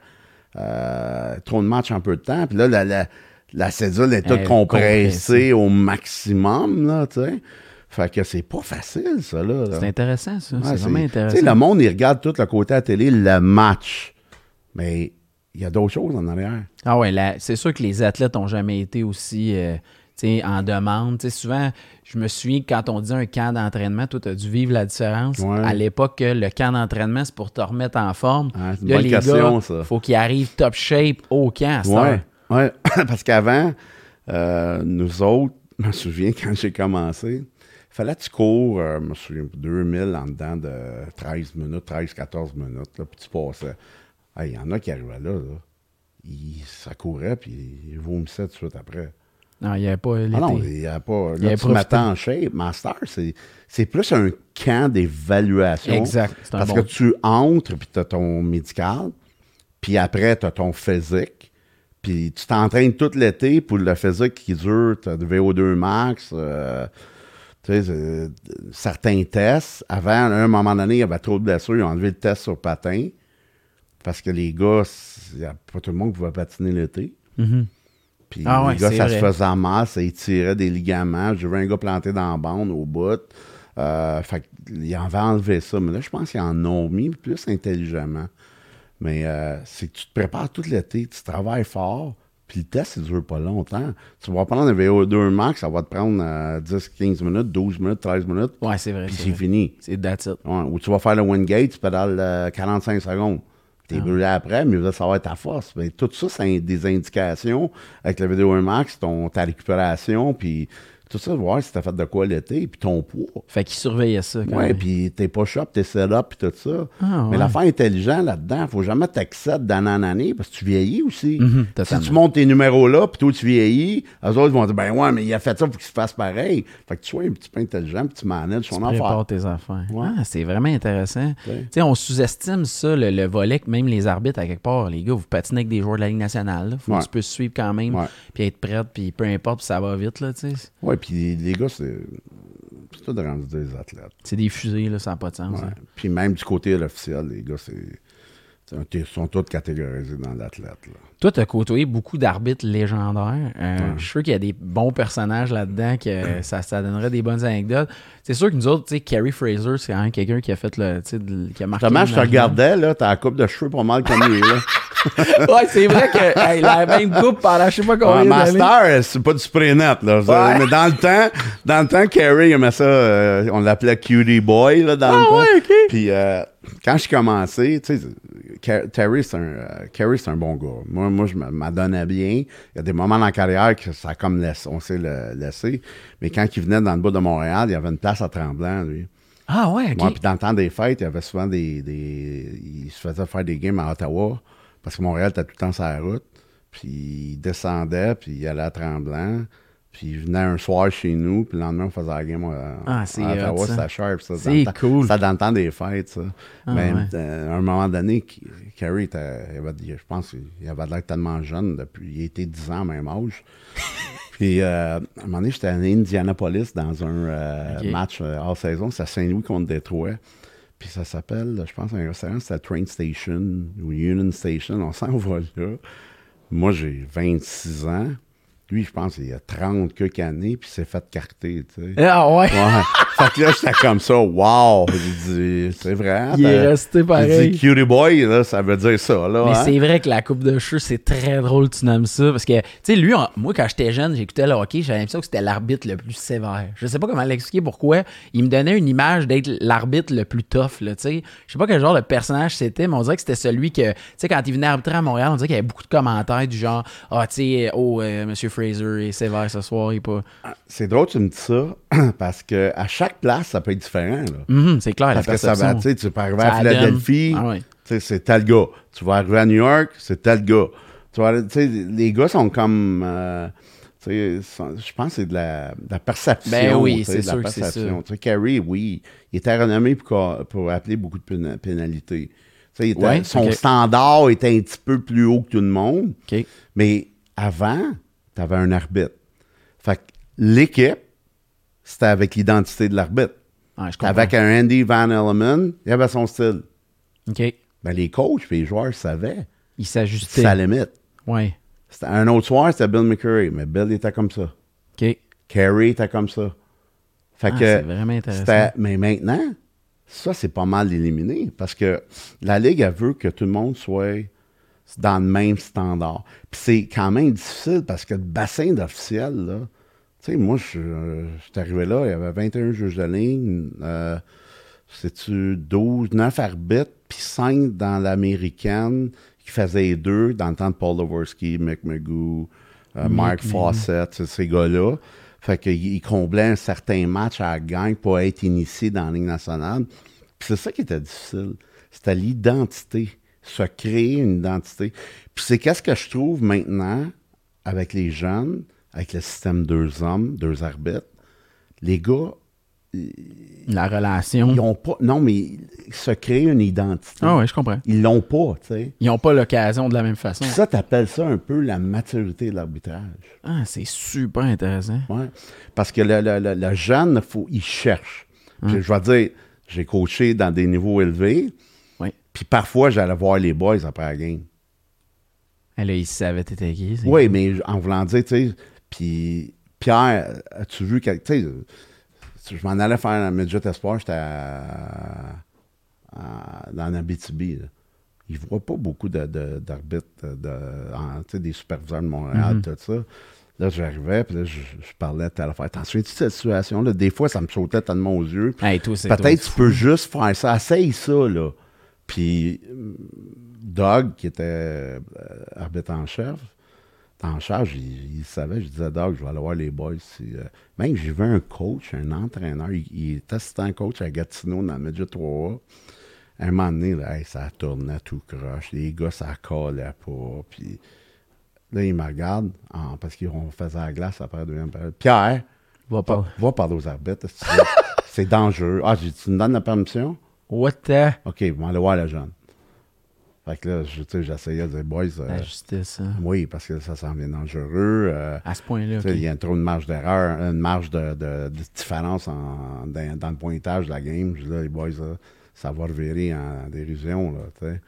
Euh, trop de matchs en peu de temps. Puis là, la, la, la cédule est toute compressée au maximum, là, tu sais. Fait que c'est pas facile, ça, là. là. C'est intéressant, ça. Ouais, c'est vraiment Tu intéressant. sais, le monde, il regarde tout le côté à la télé, le match. Mais il y a d'autres choses en arrière. Ah ouais, c'est sûr que les athlètes n'ont jamais été aussi euh, tu sais, en demande. Tu sais, souvent, je me souviens quand on dit un camp d'entraînement, toi, tu as dû vivre la différence. Ouais. À l'époque, le camp d'entraînement, c'est pour te remettre en forme. Ah, c'est une Là, bonne les question, gars, ça. faut qu'ils arrivent top shape au camp. à Ouais. Ouais. Parce qu'avant, euh, nous autres, je me souviens quand j'ai commencé, il fallait que tu cours, euh, je me souviens, 2000 en dedans de 13 minutes, 13-14 minutes, là, puis tu passais. Hey, Il y en a qui arrivaient là, là. Ils, ça courait, puis ils vomissaient tout de suite après. Non, il n'y avait pas l'été. Ah non, il n'y a pas. Là, avait tu m'attends en shape. Master, c'est, plus un camp d'évaluation. Exact. Parce bon- que tu entres, puis tu as ton médical, puis après, tu as ton physique, puis tu t'entraînes tout l'été pour le physique qui dure, tu as le VO2 max, euh, tu sais, euh, certains tests. Avant, à un moment donné, il y avait trop de blessures, ils ont enlevé le test sur patin, parce que les gars, il n'y a pas tout le monde qui pouvait patiner l'été. Mhm. Puis Ah ouais, les gars, ça vrai. se faisait mal, ça étirait des ligaments. J'ai vu un gars planté dans la bande au bout. Euh, fait qu'ils avaient enlevé ça. Mais là, je pense qu'ils en ont mis plus intelligemment. Mais euh, c'est que tu te prépares tout l'été, tu travailles fort, Puis le test, il dure pas longtemps. Tu vas prendre un VO2 max, ça va te prendre euh, 10, 15 minutes, 12 minutes, 13 minutes, Ouais, c'est vrai. puis c'est fini. C'est that's it. Ouais, ou tu vas faire le Wingate, tu pédales euh, 45 secondes. T'es Ah. brûlé après, mais là, ça va être ta force. Mais tout ça, c'est des indications avec le vidéo max, ton, ta récupération, puis tout ça, voir si t'as fait de quoi l'été, puis ton poids. Fait qu'il surveillait ça. Quand Ouais, puis tes push-ups, tes set-ups, puis tout ça. Ah, Mais l'affaire intelligente là-dedans, faut jamais t'accepter d'année en année parce que tu vieillis aussi. Mhm, si tu montes tes numéros là, puis toi tu vieillis, eux autres vont dire ben ouais, mais il a fait ça, faut qu'il se fasse pareil. Fait que tu sois un petit peu intelligent, puis tu manages son Tu affaire. prépares tes affaires. Ouais. Ah, c'est vraiment intéressant. Ouais. Tu sais, on sous-estime ça, le, le volet, que même les arbitres, à quelque part, les gars, vous patinez avec des joueurs de la Ligue nationale. là. Faut que tu peux suivre quand même, puis être prête, puis peu importe, puis ça va vite, là, tu sais. Puis les gars, c'est. C'est tout rendu des athlètes. C'est des fusées, là, ça n'a pas de sens. Ouais. hein. Puis même du côté de l'officiel, les gars, c'est. Ils sont tous catégorisés dans l'athlète. Toi, tu as côtoyé beaucoup d'arbitres légendaires. Euh, Ouais. Je suis sûr qu'il y a des bons personnages là-dedans, que ça, ça donnerait des bonnes anecdotes. C'est sûr que nous autres, tu sais, Carrie Fraser, c'est quand même quelqu'un qui a fait le. qui a marqué. Justement, je te regardais, là, t'as la coupe de cheveux pas mal comme lui, là. ouais, c'est vrai que hey, la même coupe pendant je sais pas combien Ouais. Master, c'est pas du spray net, là. Ouais. Mais dans le temps, dans le temps, Carrie aimait ça, euh, on l'appelait Cutie Boy, là, dans le Ah temps. ouais, ok. Puis euh, quand je commençais, tu sais, Terry, c'est un, euh, un bon gars. Moi, moi je m'adonnais bien. Il y a des moments dans la carrière que ça a comme laissé, on s'est le- laissé. Mais quand il venait dans le bas de Montréal, il y avait une place à Tremblant, lui. Ah ouais, ok. Ouais, puis dans le temps des fêtes, il y avait souvent des, des- Il se faisait faire des games à Ottawa parce que Montréal était tout le temps sur la route. Puis il descendait, puis il allait à Tremblant. Puis il venait un soir chez nous, puis le lendemain, on faisait la game à, Ah, c'est à Ottawa, hot, ça. c'était sharp. Ça, C'est cool. C'était dans le temps des fêtes, ça. Ah, Mais ouais. euh, à un moment donné, Carrie, était, il avait- je pense qu'il avait l'air tellement jeune, depuis, il était 10 ans, même âge. Puis, euh, à un moment donné, j'étais à Indianapolis dans un euh, match euh, hors saison. C'est à Saint-Louis contre Détroit. Puis ça s'appelle, je pense, un restaurant, c'était Train Station ou Union Station. On s'en va là. Moi, j'ai 26 ans. Lui, je pense qu'il a 30 quelques années, puis il s'est fait carter, tu sais. Ah ouais? Ouais. fait que là, j'étais comme ça, wow! J'ai dit, c'est vrai. Il est resté J'ai pareil. dit, cutie boy, là, ça veut dire ça, là. Mais hein? c'est vrai que la coupe de cheveux, c'est très drôle, tu nommes ça. Parce que, tu sais, lui, moi, quand j'étais jeune, j'écoutais le hockey, j'avais l'impression que c'était l'arbitre le plus sévère. Je sais pas comment l'expliquer pourquoi. Il me donnait une image d'être l'arbitre le plus tough, là, tu sais. Je sais pas quel genre de personnage c'était, mais on dirait que c'était celui que, tu sais, quand il venait arbitrer à Montréal, on dirait qu'il y avait beaucoup de commentaires du genre, ah, tu sais, oh, euh, Monsieur Fraser est sévère ce soir, pas. C'est drôle que tu me dis ça, parce que à chaque place, ça peut être différent, là. Mhm, c'est clair, Parce la que ça perception. va, tu sais, tu peux arriver à. Philadelphie, Ah c'est tel gars. Tu vas arriver à New York, c'est tel gars. Tu vas les gars sont comme, euh, je pense que c'est de la, de la perception. Ben oui, c'est la sûr que c'est perception. sais, Carey, oui, il était renommé pour, pour appeler beaucoup de péna- pénalités. Était- Ouais, son standard était un petit peu plus haut que tout le monde. Mais avant, tu avais un arbitre. Fait que l'équipe, c'était avec l'identité de l'arbitre. Ouais, comprends. Avec un Andy Van Elleman, il avait son style. OK. Ben, les coachs et les joueurs savaient Il s'ajustait. sa limite. Ouais. C'était un autre soir, c'était Bill McCurry, mais Bill était comme ça. OK. Kerry était comme ça. Fait Ah, que c'est vraiment intéressant. Mais maintenant, ça, c'est pas mal éliminé parce que la Ligue, elle veut que tout le monde soit dans le même standard. Puis c'est quand même difficile parce que le bassin d'officiels, là, tu sais, moi, je je suis arrivé là, il y avait 21 juges de ligne, euh, c'est-tu 12, 9 arbitres, puis 5 dans l'américaine, qui faisaient deux dans le temps de Paul Leworski, Mick Magoo, euh, Mark Fawcett, ces gars-là. Fait qu'ils ils comblaient un certain match à la gang pour être initiés dans la Ligue nationale. Puis c'est ça qui était difficile. C'était l'identité. Se créer une identité. Puis c'est qu'est-ce que je trouve maintenant avec les jeunes, avec le système deux hommes, deux arbitres? Les gars, La relation. ils ont pas. Non, mais ils se créent une identité. Ah ouais, je comprends. Ils l'ont pas, tu sais. Ils n'ont pas l'occasion de la même façon. Puis ça, t'appelles ça un peu la maturité de l'arbitrage. Ah, c'est super intéressant. Ouais. Parce que le, le, le, le jeune, faut, il cherche. Puis Je vais dire, j'ai coaché dans des niveaux élevés, Oui. Puis parfois, j'allais voir les boys après la game. Elle là, il savait t'étais qui. Oui, mais en voulant dire, tu sais, puis Pierre, as-tu vu, quel- tu sais, je m'en allais faire un midget espoir, j'étais à- à- dans la BTB. là. ils voient pas beaucoup de- de- d'arbitres, de, de- des superviseurs de Montréal, Mhm. tout ça. Là, j'arrivais, puis là, je, je parlais à telle affaire. T'en souviens-tu de cette situation-là? Des fois, ça me sautait tellement aux yeux. Hey, Peut-être tu peux juste faire ça. Essaye ça, là. Puis, Doug, qui était euh, arbitre en chef, en charge, il, il savait. Je disais, Doug, je vais aller voir les boys. euh, Même, j'ai vu un coach, un entraîneur. Il, il est assistant coach à Gatineau dans le Midget 3A. À un moment donné, là, hey, ça tournait tout croche. Les gars, ça collait pas. Puis là, il me regarde en- parce qu'on faisait la glace après la deuxième période. Pierre, Va pas. va parler aux arbitres. C'est dangereux. Ah, j'ai dit, tu me donnes la permission? What the? OK, on va aller voir la jeune. Fait que là, je- tu sais, j'essayais de dire, boys, euh, La justice, hein. oui, parce que ça s'en vient dangereux. euh, À ce point-là. Il y a trop de marge d'erreur, une marge de, de- de différence en- dans, dans le pointage de la game. Je dis là, les boys, là, ça va revirer en dérision. Là, tu sais.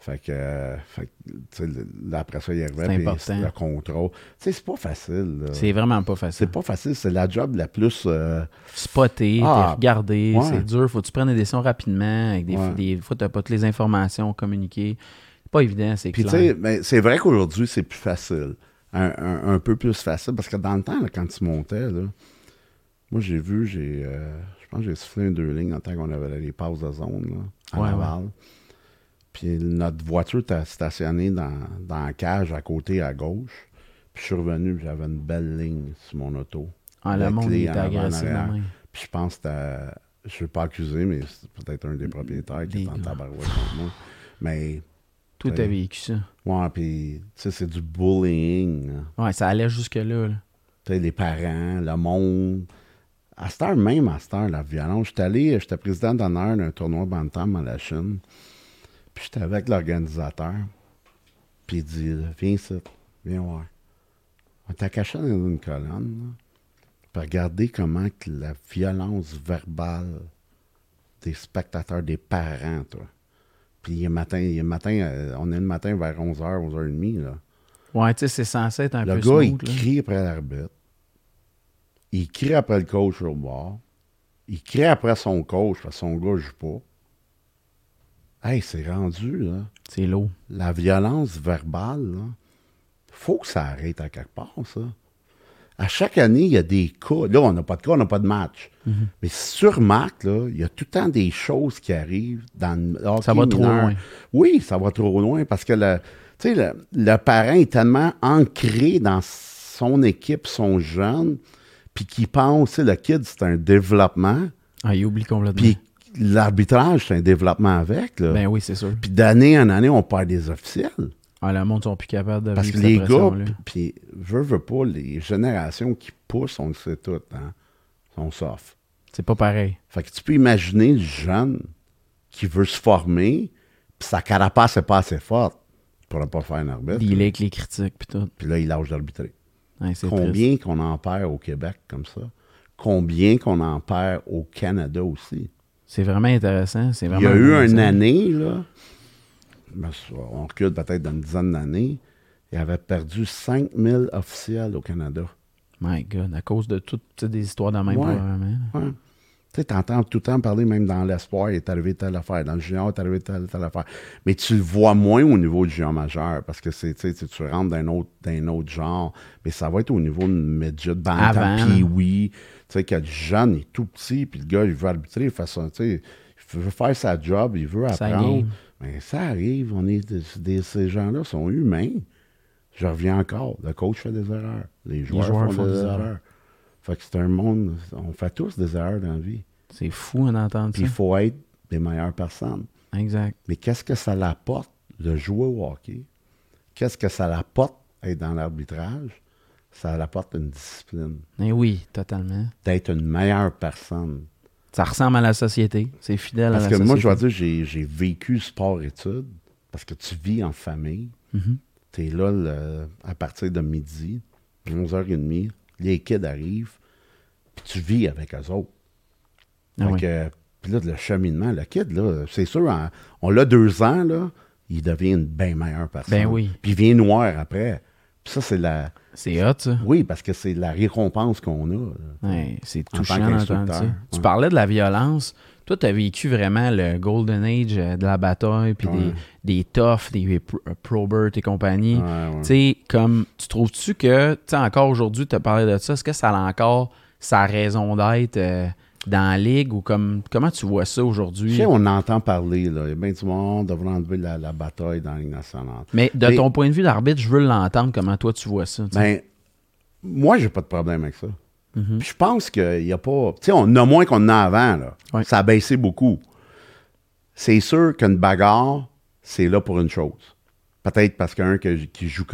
Fait que, euh, fait que, là, après ça, il arrivait, le contrôle. Tu c'est pas facile. C'est vraiment pas facile. C'est pas facile, c'est la job la plus. euh, Spoté, Ah, ouais. c'est dur. Faut que tu prennes des décisions rapidement. Avec des, Ouais. des fois, t'as pas toutes les informations communiquées. C'est pas évident, c'est Puis, tu sais, ben, c'est vrai qu'aujourd'hui, c'est plus facile. Un, un- un peu plus facile. Parce que dans le temps, là, quand tu montais, là, moi, j'ai vu, j'ai. euh, je pense que j'ai soufflé un deux lignes en temps qu'on avait les passes de zone, là, à Ouais, Laval. Puis, notre voiture était stationnée dans, dans la cage à côté, à gauche. Puis, je suis revenu, j'avais une belle ligne sur mon auto. Ah, le monde était même. Puis, je pense que. Je ne veux pas accuser, mais c'est peut-être un des propriétaires qui est en tabarouette contre moi. Mais, Tout a vécu ça. ouais, puis, tu sais, c'est du bullying. là. Ouais, ça allait jusque-là. là. Tu sais, les parents, le monde. À cette heure, même à cette heure, la violence. J'étais allé, j'étais président d'honneur d'un tournoi Bantam à la Chine. Puis j'étais avec l'organisateur. Puis il dit Viens ici, viens voir. On t'a caché dans une colonne. Puis regardez comment que la violence verbale des spectateurs, des parents, toi. Puis il matin, il a matin euh, on est le matin vers 11h, 11h30, là. Ouais, tu sais, c'est censé être un Le peu gars, il là. crie après l'arbitre. Il crie après le coach au bord. Il crie après son coach parce que son gars ne joue pas. Hey, c'est rendu, là. C'est lourd. La violence verbale, là. Faut que ça arrête à quelque part, ça. À chaque année, il y a des cas. Là, on n'a pas de cas, on n'a pas de match. Mhm. Mais sur Marc, là, il y a tout le temps des choses qui arrivent dans le hockey Ça va trop loin. Oui, ça va trop loin parce que le, tu sais, le, le parent est tellement ancré dans son équipe, son jeune, puis qu'il pense, tu sais, le kid, c'est un développement, Ah, il oublie complètement. puis l'arbitrage, c'est un développement avec. Là. ben oui, c'est sûr. Puis d'année en année, on perd des officiels. Ah, le monde sont plus capables de Parce que les gars, puis veux, veux pas, les générations qui poussent, on le sait tout, hein, sont soft. C'est pas pareil. Fait que tu peux imaginer le jeune qui veut se former, puis sa carapace n'est pas assez forte. Il pourra pas faire un arbitre. Il est avec les critiques puis tout. Puis là, il lâche d'arbitrer. Ouais. Combien qu'on en perd au Québec comme ça? Combien qu'on en perd au Canada aussi? C'est vraiment intéressant. C'est Il y a eu une année, là, ben, on recule peut-être d'une dizaine d'années, il avait perdu 5000 officiels au Canada. My God, à cause de toutes des histoires de même, Ouais. probablement. Ouais. Tu sais, t'entends tout le temps parler, même dans l'espoir, il est arrivé telle affaire. Dans le junior, il est arrivé telle, telle affaire. Mais tu le vois moins au niveau du junior majeur, parce que c'est, tu rentres d'un autre, d'un autre genre. Mais ça va être au niveau de midget, là. puis oui. Tu sais, que le jeune est tout petit, puis le gars, il veut arbitrer, il fait il veut faire sa job, il veut apprendre. Mais ça arrive, on est, des- des- ces gens-là sont humains. Je reviens encore, le coach fait des erreurs, les joueurs, joueurs font, des, erreurs. Fait que c'est un monde, on fait tous des erreurs dans la vie. C'est fou Puis il ça. faut être des meilleures personnes. Exact. Mais qu'est-ce que ça l'apporte de jouer au hockey? Qu'est-ce que ça l'apporte être dans l'arbitrage? Ça l'apporte une discipline, Mais oui, totalement. d'être une meilleure personne. Ça ressemble à la société. C'est fidèle Parce à que la moi, je société. dois dire, j'ai, j'ai vécu sport-études parce que tu vis en famille. Mhm. Tu es là le- à partir de midi, 11h30, les kids arrivent, puis tu vis avec eux autres. Ah Fait oui. que, puis là, le cheminement, le kid, là, c'est sûr, en- on l'a deux ans, là, il devient une bien meilleure personne. Ben oui. Puis il vient noir après. Puis ça, c'est la. C'est hot, ça. Oui, parce que c'est la récompense qu'on a. Ouais, c'est touchant d'entendre. Tu parlais de la violence. Toi, tu as vécu vraiment le Golden Age euh, de la bataille, puis Ouais. des, des toughs, des euh, Probert et compagnie. Tu sais, comme, tu trouves-tu que, tu sais, encore aujourd'hui, tu as parlé de ça, est-ce que ça a encore sa raison d'être euh, dans la ligue ou comme, comment tu vois ça Tu aujourd'hui? sais, on entend parler, là. Il y a bien du monde devrait enlever la, la bataille dans la Ligue nationale. Mais de Mais- ton point de vue d'arbitre, je veux l'entendre, comment toi tu vois ça. tu. Ben, moi, j'ai pas de problème avec ça. Mhm. Puis je pense qu'il n'y a pas. Tu sais, on a moins qu'on en a avant, là. Ça a baissé beaucoup. C'est sûr qu'une bagarre, c'est là pour une chose. Peut-être parce qu'un qui joue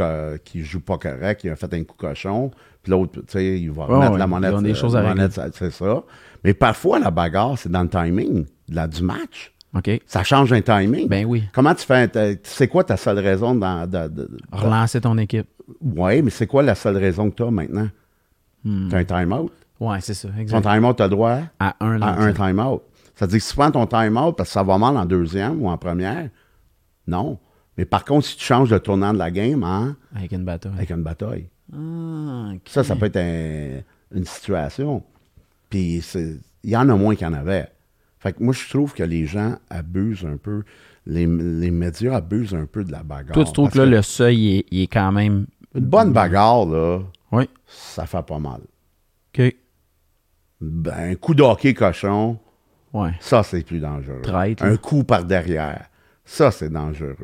qui joue pas correct, il a fait un coup cochon, puis l'autre, tu sais, il va ouais, la monnaie. des choses à régler. c'est c'est ça. Mais parfois, la bagarre, c'est dans le timing la- du match. OK. Ça change un timing. Ben oui. Comment tu fais tu sais quoi ta seule raison dans, de- de- de- Relancer ton équipe. Ouais, mais c'est quoi la seule raison que tu as maintenant? Hmm. Tu as un time-out? Ouais, c'est ça, Ton exact. time-out, tu as droit À un à un time-out. Ça veut dire que si tu prends ton time-out parce que ça va mal en deuxième ou en première, non. Mais par contre, si tu changes le tournant de la game hein, Avec une bataille. avec une bataille, Ah, ça, ça peut être un- une situation. Puis il y en a moins qu'il y en avait. Fait que moi, je trouve que les gens abusent un peu, les, les médias abusent un peu de la bagarre. Toi, tu trouves que là, le seuil, il est, est quand même. Une bonne bagarre, là, Oui. ça fait pas mal. OK. Ben, un coup de hockey cochon, Ouais. ça, c'est plus dangereux. Traite, un coup par derrière, ça, c'est dangereux.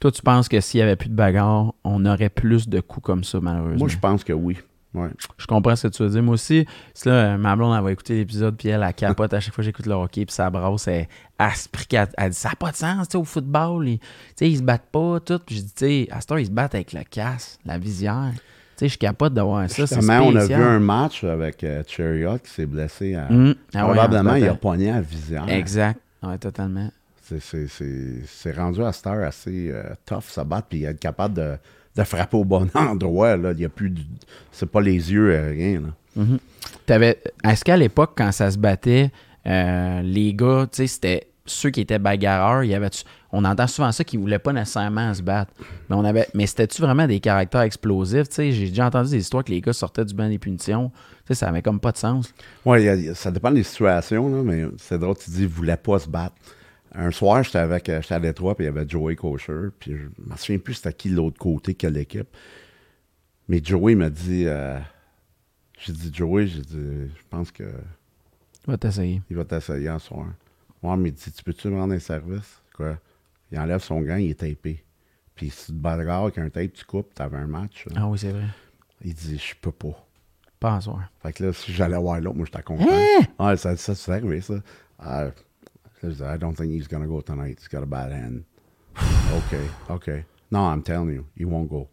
Toi, tu penses que s'il n'y avait plus de bagarre, on aurait plus de coups comme ça, malheureusement? Moi, je pense que oui. Ouais. Je comprends ce que tu veux dire. Moi aussi, c'est là, ma blonde, elle va écouter l'épisode, puis elle, elle capote à chaque fois que j'écoute le hockey, puis ça brasse, elle, elle elle dit ça n'a pas de sens, tu sais, au football, ils, tu sais, ils se battent pas, tout. Puis je dis, tu sais, à cette heure, ils se battent avec le casse, la visière. Tu sais, je capote d'avoir ça, c'est Justement, on a vu un match avec euh, Chariot qui s'est blessé. À... Hum. Ah Probablement, en il a pogné à visière. Exact. Ouais, totalement. C'est- rendu à cette heure assez euh, tough, ça battre, puis être capable de, de frapper au bon endroit. Là. Il y a plus. C'est pas les yeux, euh, rien. T'avais, est-ce qu'à l'époque, quand ça se battait, euh, les gars, tu sais, c'était ceux qui étaient bagarreurs, il y avait, on entend souvent ça qu'ils voulaient pas nécessairement se battre. Mais, on avait, mais c'était-tu vraiment des caractères explosifs? Tu sais, j'ai déjà entendu des histoires que les gars sortaient du banc des punitions. Tu sais, ça avait comme pas de sens. A- ça dépend des situations, là, mais c'est drôle, tu dis, il voulait pas se battre. Un soir, j'étais avec euh, j'étais à Détroit, puis il y avait Joey Kosher, puis je me souviens plus c'était qui de l'autre côté, quelle équipe. Mais Joey m'a dit, euh, j'ai dit, Joey, j'ai dit, je pense que Va t'essayer. il va t'essayer un soir. Moi, mais il dit, tu peux-tu me rendre un service? Quoi? Il enlève son gant, il est tapé. Puis si tu te bagarres avec un tape, tu coupes, t'avais un match. là. Ah oui, c'est vrai. Il dit, je peux pas. Pas en soir. Fait que là, si j'allais voir l'autre, moi, j'étais content. Hein? Ouais, ça, ça c'est arrivé, ça. Ah, je disais, I don't think he's gonna go tonight. He's got a bad hand. OK, OK. No, I'm telling you, he won't go.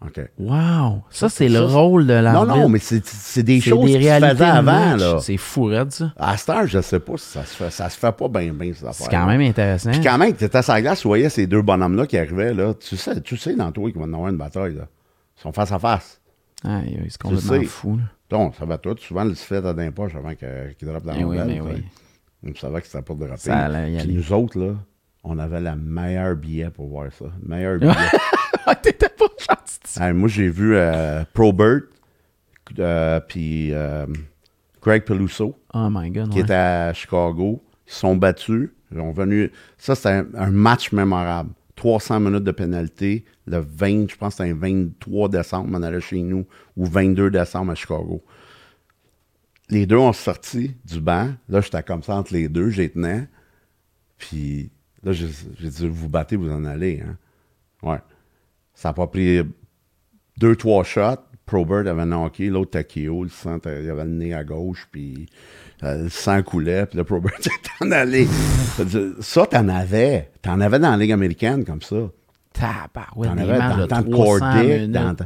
OK. Wow! Ça, c'est le rôle de Non, l'arbitre. non, mais c'est des choses des qui se faisaient avant, là. C'est fou, raide, ça. À cette heure, je sais pas si ça se fait. Ça se fait pas bien, bien. C'est quand même intéressant. Puis quand même, tu étais sur la glace, tu voyais ces deux bonhommes-là qui arrivaient, là. Tu sais, tu sais dans toi qu'ils vont avoir une bataille, là. Ils sont face à face. Ah, c'est Tu complètement sais. fou. Là. Donc, ça va tout. Souvent, le sifflet à d'un poche avant qu'il droppe dans Eh la oui, nouvelle, mais oui. On savait que c'était pas de Puis aller. nous autres, là, on avait la meilleure billet pour voir ça. Le meilleur billet. Ah, T'étais pas gentil. Hey, moi, j'ai vu euh, Probert, euh, puis euh, Greg Peluso, Oh my god. qui ouais. était à Chicago. Ils se sont battus. Ils ont venu. Ça, c'était un, un match mémorable. 300 minutes de pénalité. Le 20, je pense que c'était un 23 décembre, on allait chez nous, ou 22 décembre à Chicago. Les deux ont sorti du banc. Là, j'étais comme ça entre les deux, j'ai tenais. Puis là, j'ai dit, vous battez, vous en allez. Hein? Ouais. Ça n'a pas pris deux, trois shots. Probert avait knocké, l'autre Takeo, le sang, il avait le nez à gauche, puis euh, le sang coulait, puis là, Probert était en allé. Ça, t'en avais. T'en avais dans la Ligue américaine comme ça. Tabarouette, T'en avais dans de le temps de 300 Cordic, minutes. dans- my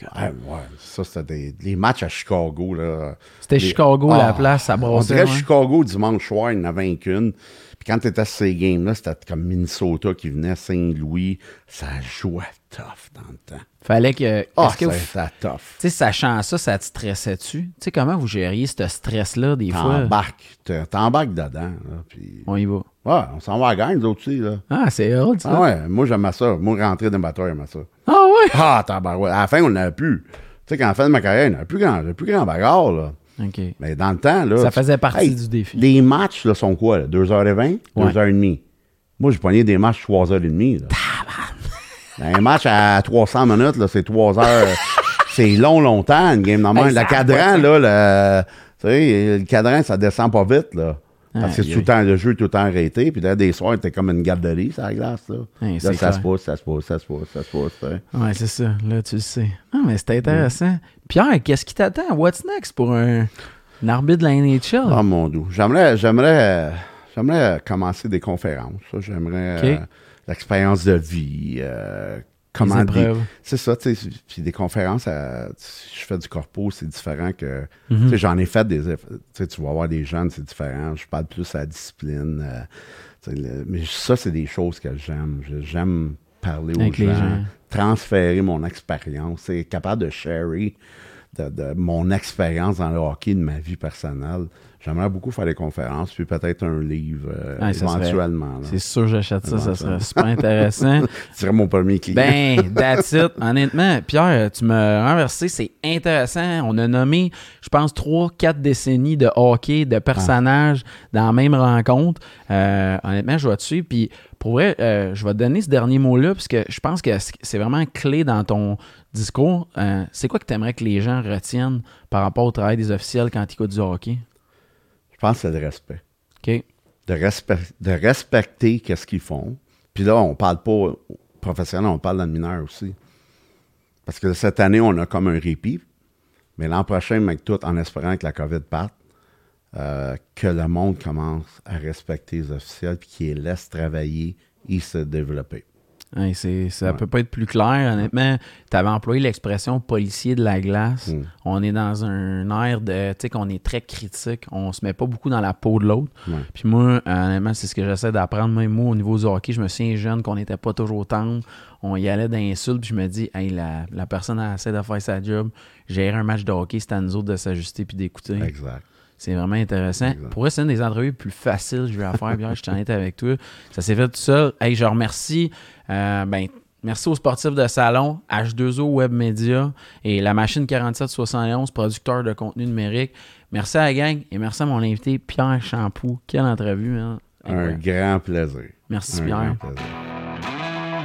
God. Ouais, ouais, ça, c'était des, les matchs à Chicago. là. C'était Les- Chicago, la Ah, place, ça On brassait. dirait ouais. Chicago dimanche soir, il y en avait un qu'une. Puis quand tu étais sur ces games-là, c'était comme Minnesota qui venait, Saint-Louis. Ça jouait tough dans le temps. Fallait que. Ah, vous- c'était tough. Tu sais, sachant ça, ça te stressait-tu? Tu sais, comment vous gériez ce stress-là, des fois? T'embarques. T'embarques dedans. Là, puis... On y va. Ouais, on s'en va à la gang, nous autres aussi. Là. Ah, c'est hot, ça. Ah ouais, moi j'aimais ça. Moi, rentrer dans le bateau, j'aimais ça. Ah ouais? Ah, tabarouette. À la fin, on n'avait plus. Tu sais, quand la fin de ma carrière, il n'y avait plus grand, plus grand bagarre, là. OK. Mais dans le temps, là. Ça faisait partie Hey, du défi. Les matchs là, sont quoi? Là? 2h20, Ouais. 2h30. Moi, j'ai pogné des matchs 3h30. Là. Ben, un match à 300 minutes, là, c'est 3 heures. c'est long, longtemps, une game normale. Hey, le cadran, là, le, tu sais, le cadran, ça descend pas vite, là. Parce que tout le temps, le jeu est tout le temps arrêté. Puis là, des soirs, t'es comme une garderie, la glace, là. Hey, là, ça se pousse, ça se pousse, ça se pousse, ça se tu sais. Ouais, c'est ça. Là, tu le sais. Ah, mais c'est intéressant. Pierre, qu'est-ce qui t'attend? What's next pour un, un arbitre de la NHL? Oh mon dieu. J'aimerais, j'aimerais, j'aimerais commencer des conférences. ça. J'aimerais euh, l'expérience de vie. euh, comment. C'est ça, tu sais. Puis des conférences, euh, si je fais du corpo, c'est différent que. Mhm. Tu sais, j'en ai fait des. Tu sais, tu vas voir des jeunes, c'est différent. Je parle plus à la discipline. euh, le- mais ça, c'est des choses que j'aime. J'aime parler aux gens, gens. transférer mon expérience, c'est capable de sharer de, de mon expérience dans le hockey, de ma vie personnelle. J'aimerais beaucoup faire des conférences, puis peut-être un livre euh, Ouais, éventuellement. C'est sûr que j'achète ça, ça serait super intéressant. Tu serais mon premier client. Ben, that's it. Honnêtement, Pierre, tu m'as renversé. C'est intéressant. On a nommé, je pense, trois, quatre décennies de hockey, de personnages dans la même rencontre. Euh, honnêtement, je vais te suivre. Puis, pour vrai, euh, je vais te donner ce dernier mot-là, parce que je pense que c'est vraiment clé dans ton discours. C'est quoi que tu aimerais que les gens retiennent par rapport au travail des officiels quand ils écoutent du hockey? Je pense que c'est le respect. OK? de, de respecter qu'est-ce qu'ils font. Puis là, on parle pas professionnel, on parle le mineur aussi. Parce que cette année, on a comme un répit. Mais l'an prochain, mec, tout en espérant que la COVID parte, euh, que le monde commence à respecter les officiels puis qu'ils laissent travailler et se développer. Hey, c'est, ça Ouais. peut pas être plus clair, honnêtement. Tu avais employé l'expression policier de la glace. Mm. On est dans un air de, tu sais, qu'on est très critique. On se met pas beaucoup dans la peau de l'autre. Ouais. Puis moi, honnêtement, c'est ce que j'essaie d'apprendre. Même moi, au niveau du hockey, je me souviens jeune qu'on n'était pas toujours tendre. On y allait d'insultes, puis je me dis, hey, la, la personne a essaie de faire sa job. Gérer un match de hockey, c'est à nous autres de s'ajuster puis d'écouter. Exact. C'est vraiment intéressant. Pour eux, c'est une des entrevues les plus faciles que je vais à faire. Bien, je suis honnête avec toi. Ça s'est fait tout seul. Hey, je remercie. Euh, ben, merci aux sportifs de salon, H2O Web Media et la machine 4771, producteur de contenu numérique. Merci à la gang et merci à mon invité Pierre Champoux. Quelle entrevue, hein? Un grand plaisir. Merci Un Pierre. grand plaisir.